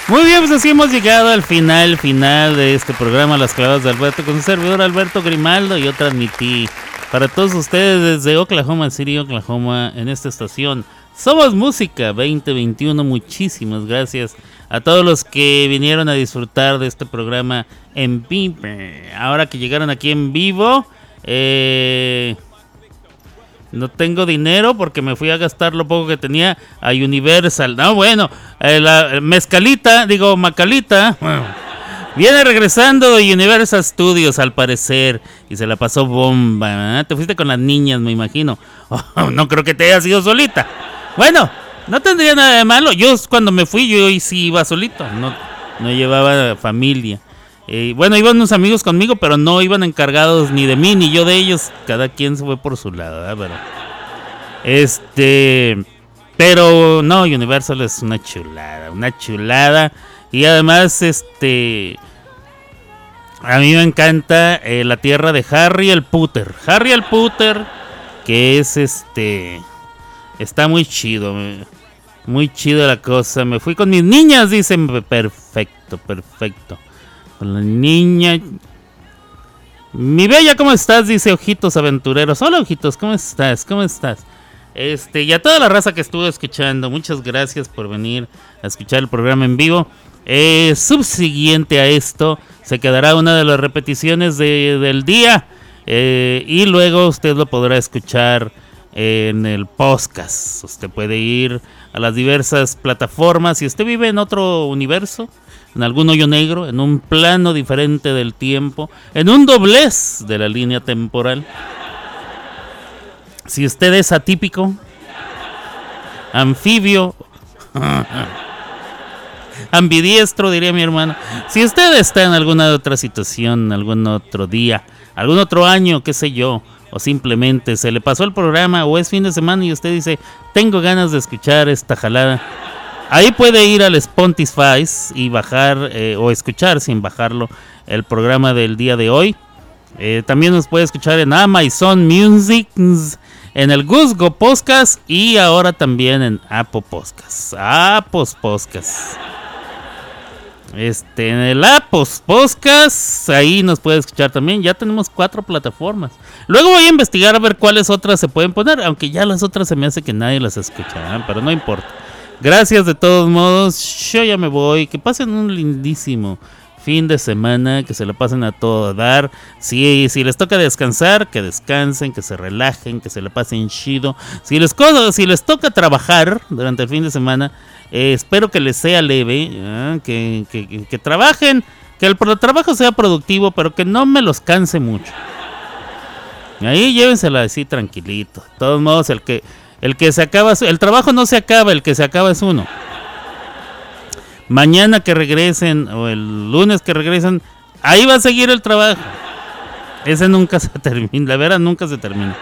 Muy bien, pues así hemos llegado al final, final de este programa Las Clavadas de Alberto con su servidor Alberto Grimaldo. Yo transmití para todos ustedes desde Oklahoma City, Oklahoma, en esta estación. Somos Música 2021. Muchísimas gracias a todos los que vinieron a disfrutar de este programa en vivo. Ahora que llegaron aquí en vivo, eh, no tengo dinero porque me fui a gastar lo poco que tenía a Universal. No, bueno, eh, la mezcalita, digo macalita. Viene regresando de Universal Studios al parecer y se la pasó bomba. ¿eh? Te fuiste con las niñas, me imagino. Oh, no creo que te hayas ido solita. Bueno, no tendría nada de malo. Yo cuando me fui yo sí iba solito, no, no llevaba familia. Bueno, iban unos amigos conmigo, pero no iban encargados ni de mí ni yo de ellos. Cada quien se fue por su lado. Pero, este, pero no, Universal es una chulada, una chulada. Y además, este, a mí me encanta eh, la tierra de Harry el Puter. Harry el Puter, que es este, está muy chido, muy chido la cosa. Me fui con mis niñas, dicen, perfecto, perfecto. Con la niña. Mi bella, ¿cómo estás? Dice Ojitos Aventureros. Hola, Ojitos, ¿cómo estás? ¿Cómo estás? Este, y a toda la raza que estuvo escuchando, muchas gracias por venir a escuchar el programa en vivo. Eh, subsiguiente a esto, se quedará una de las repeticiones del día. eh, y luego usted lo podrá escuchar en el podcast. Usted puede ir a las diversas plataformas. Si usted vive en otro universo, en algún hoyo negro, en un plano diferente del tiempo, en un doblez de la línea temporal. Si usted es atípico, anfibio, ambidiestro, diría mi hermano. Si usted está en alguna otra situación, algún otro día, algún otro año, qué sé yo, o simplemente se le pasó el programa o es fin de semana y usted dice, tengo ganas de escuchar esta jalada. Ahí puede ir al Spotify y bajar eh, o escuchar sin bajarlo el programa del día de hoy. Eh, también nos puede escuchar en Amazon Music, en el Guzgo Podcast y ahora también en Apple Podcast. Apple Podcast. Este, en el Apple Podcast, ahí nos puede escuchar también. Ya tenemos cuatro plataformas. Luego voy a investigar a ver cuáles otras se pueden poner, aunque ya las otras se me hace que nadie las escucha, ¿eh? pero no importa. Gracias de todos modos. Yo ya me voy. Que pasen un lindísimo fin de semana. Que se lo pasen a todo dar. Si, si les toca descansar, que descansen, que se relajen, que se lo pasen chido. Si les, si les toca trabajar durante el fin de semana, eh, espero que les sea leve. ¿eh? Que, que- que- que trabajen. Que el trabajo sea productivo, pero que no me los canse mucho. Ahí llévensela así tranquilito. De todos modos, el que, el que se acaba, el trabajo no se acaba, el que se acaba es uno. Mañana que regresen o el lunes que regresen, ahí va a seguir el trabajo. Ese nunca se termina, la verdad nunca se termina.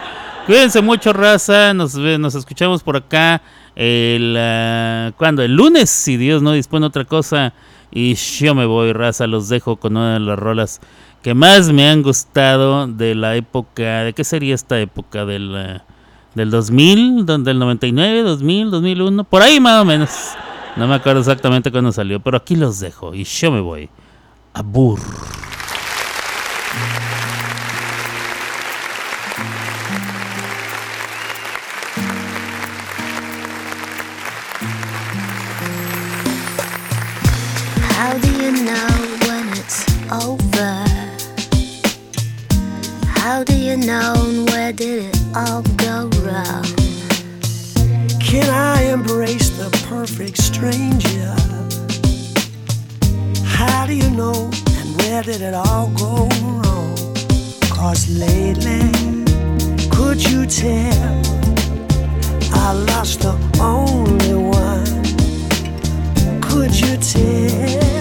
Cuídense mucho, raza. Nos, nos escuchamos por acá el ah, cuando el lunes, si Dios no dispone otra cosa. Y yo me voy, raza. Los dejo con una de las rolas que más me han gustado de la época. ¿De qué sería esta época? Del, ah, del 2000, don- del 99, 2000, 2001. Por ahí más o menos. No me acuerdo exactamente cuándo salió. Pero aquí los dejo. Y yo me voy. Abur. Can I embrace the perfect stranger? How do you know and where did it all go wrong? Cause lately, could you tell I lost the only one? Could you tell?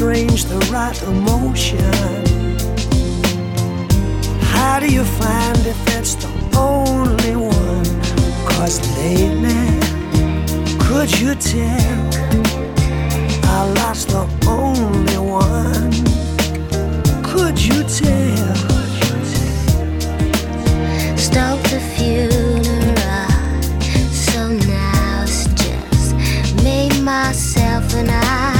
strange the right emotion? How do you find if it's the only one? Cause lately, could you tell? I lost the only one. Could you tell? Stop the funeral. So now it's just me, myself, and I.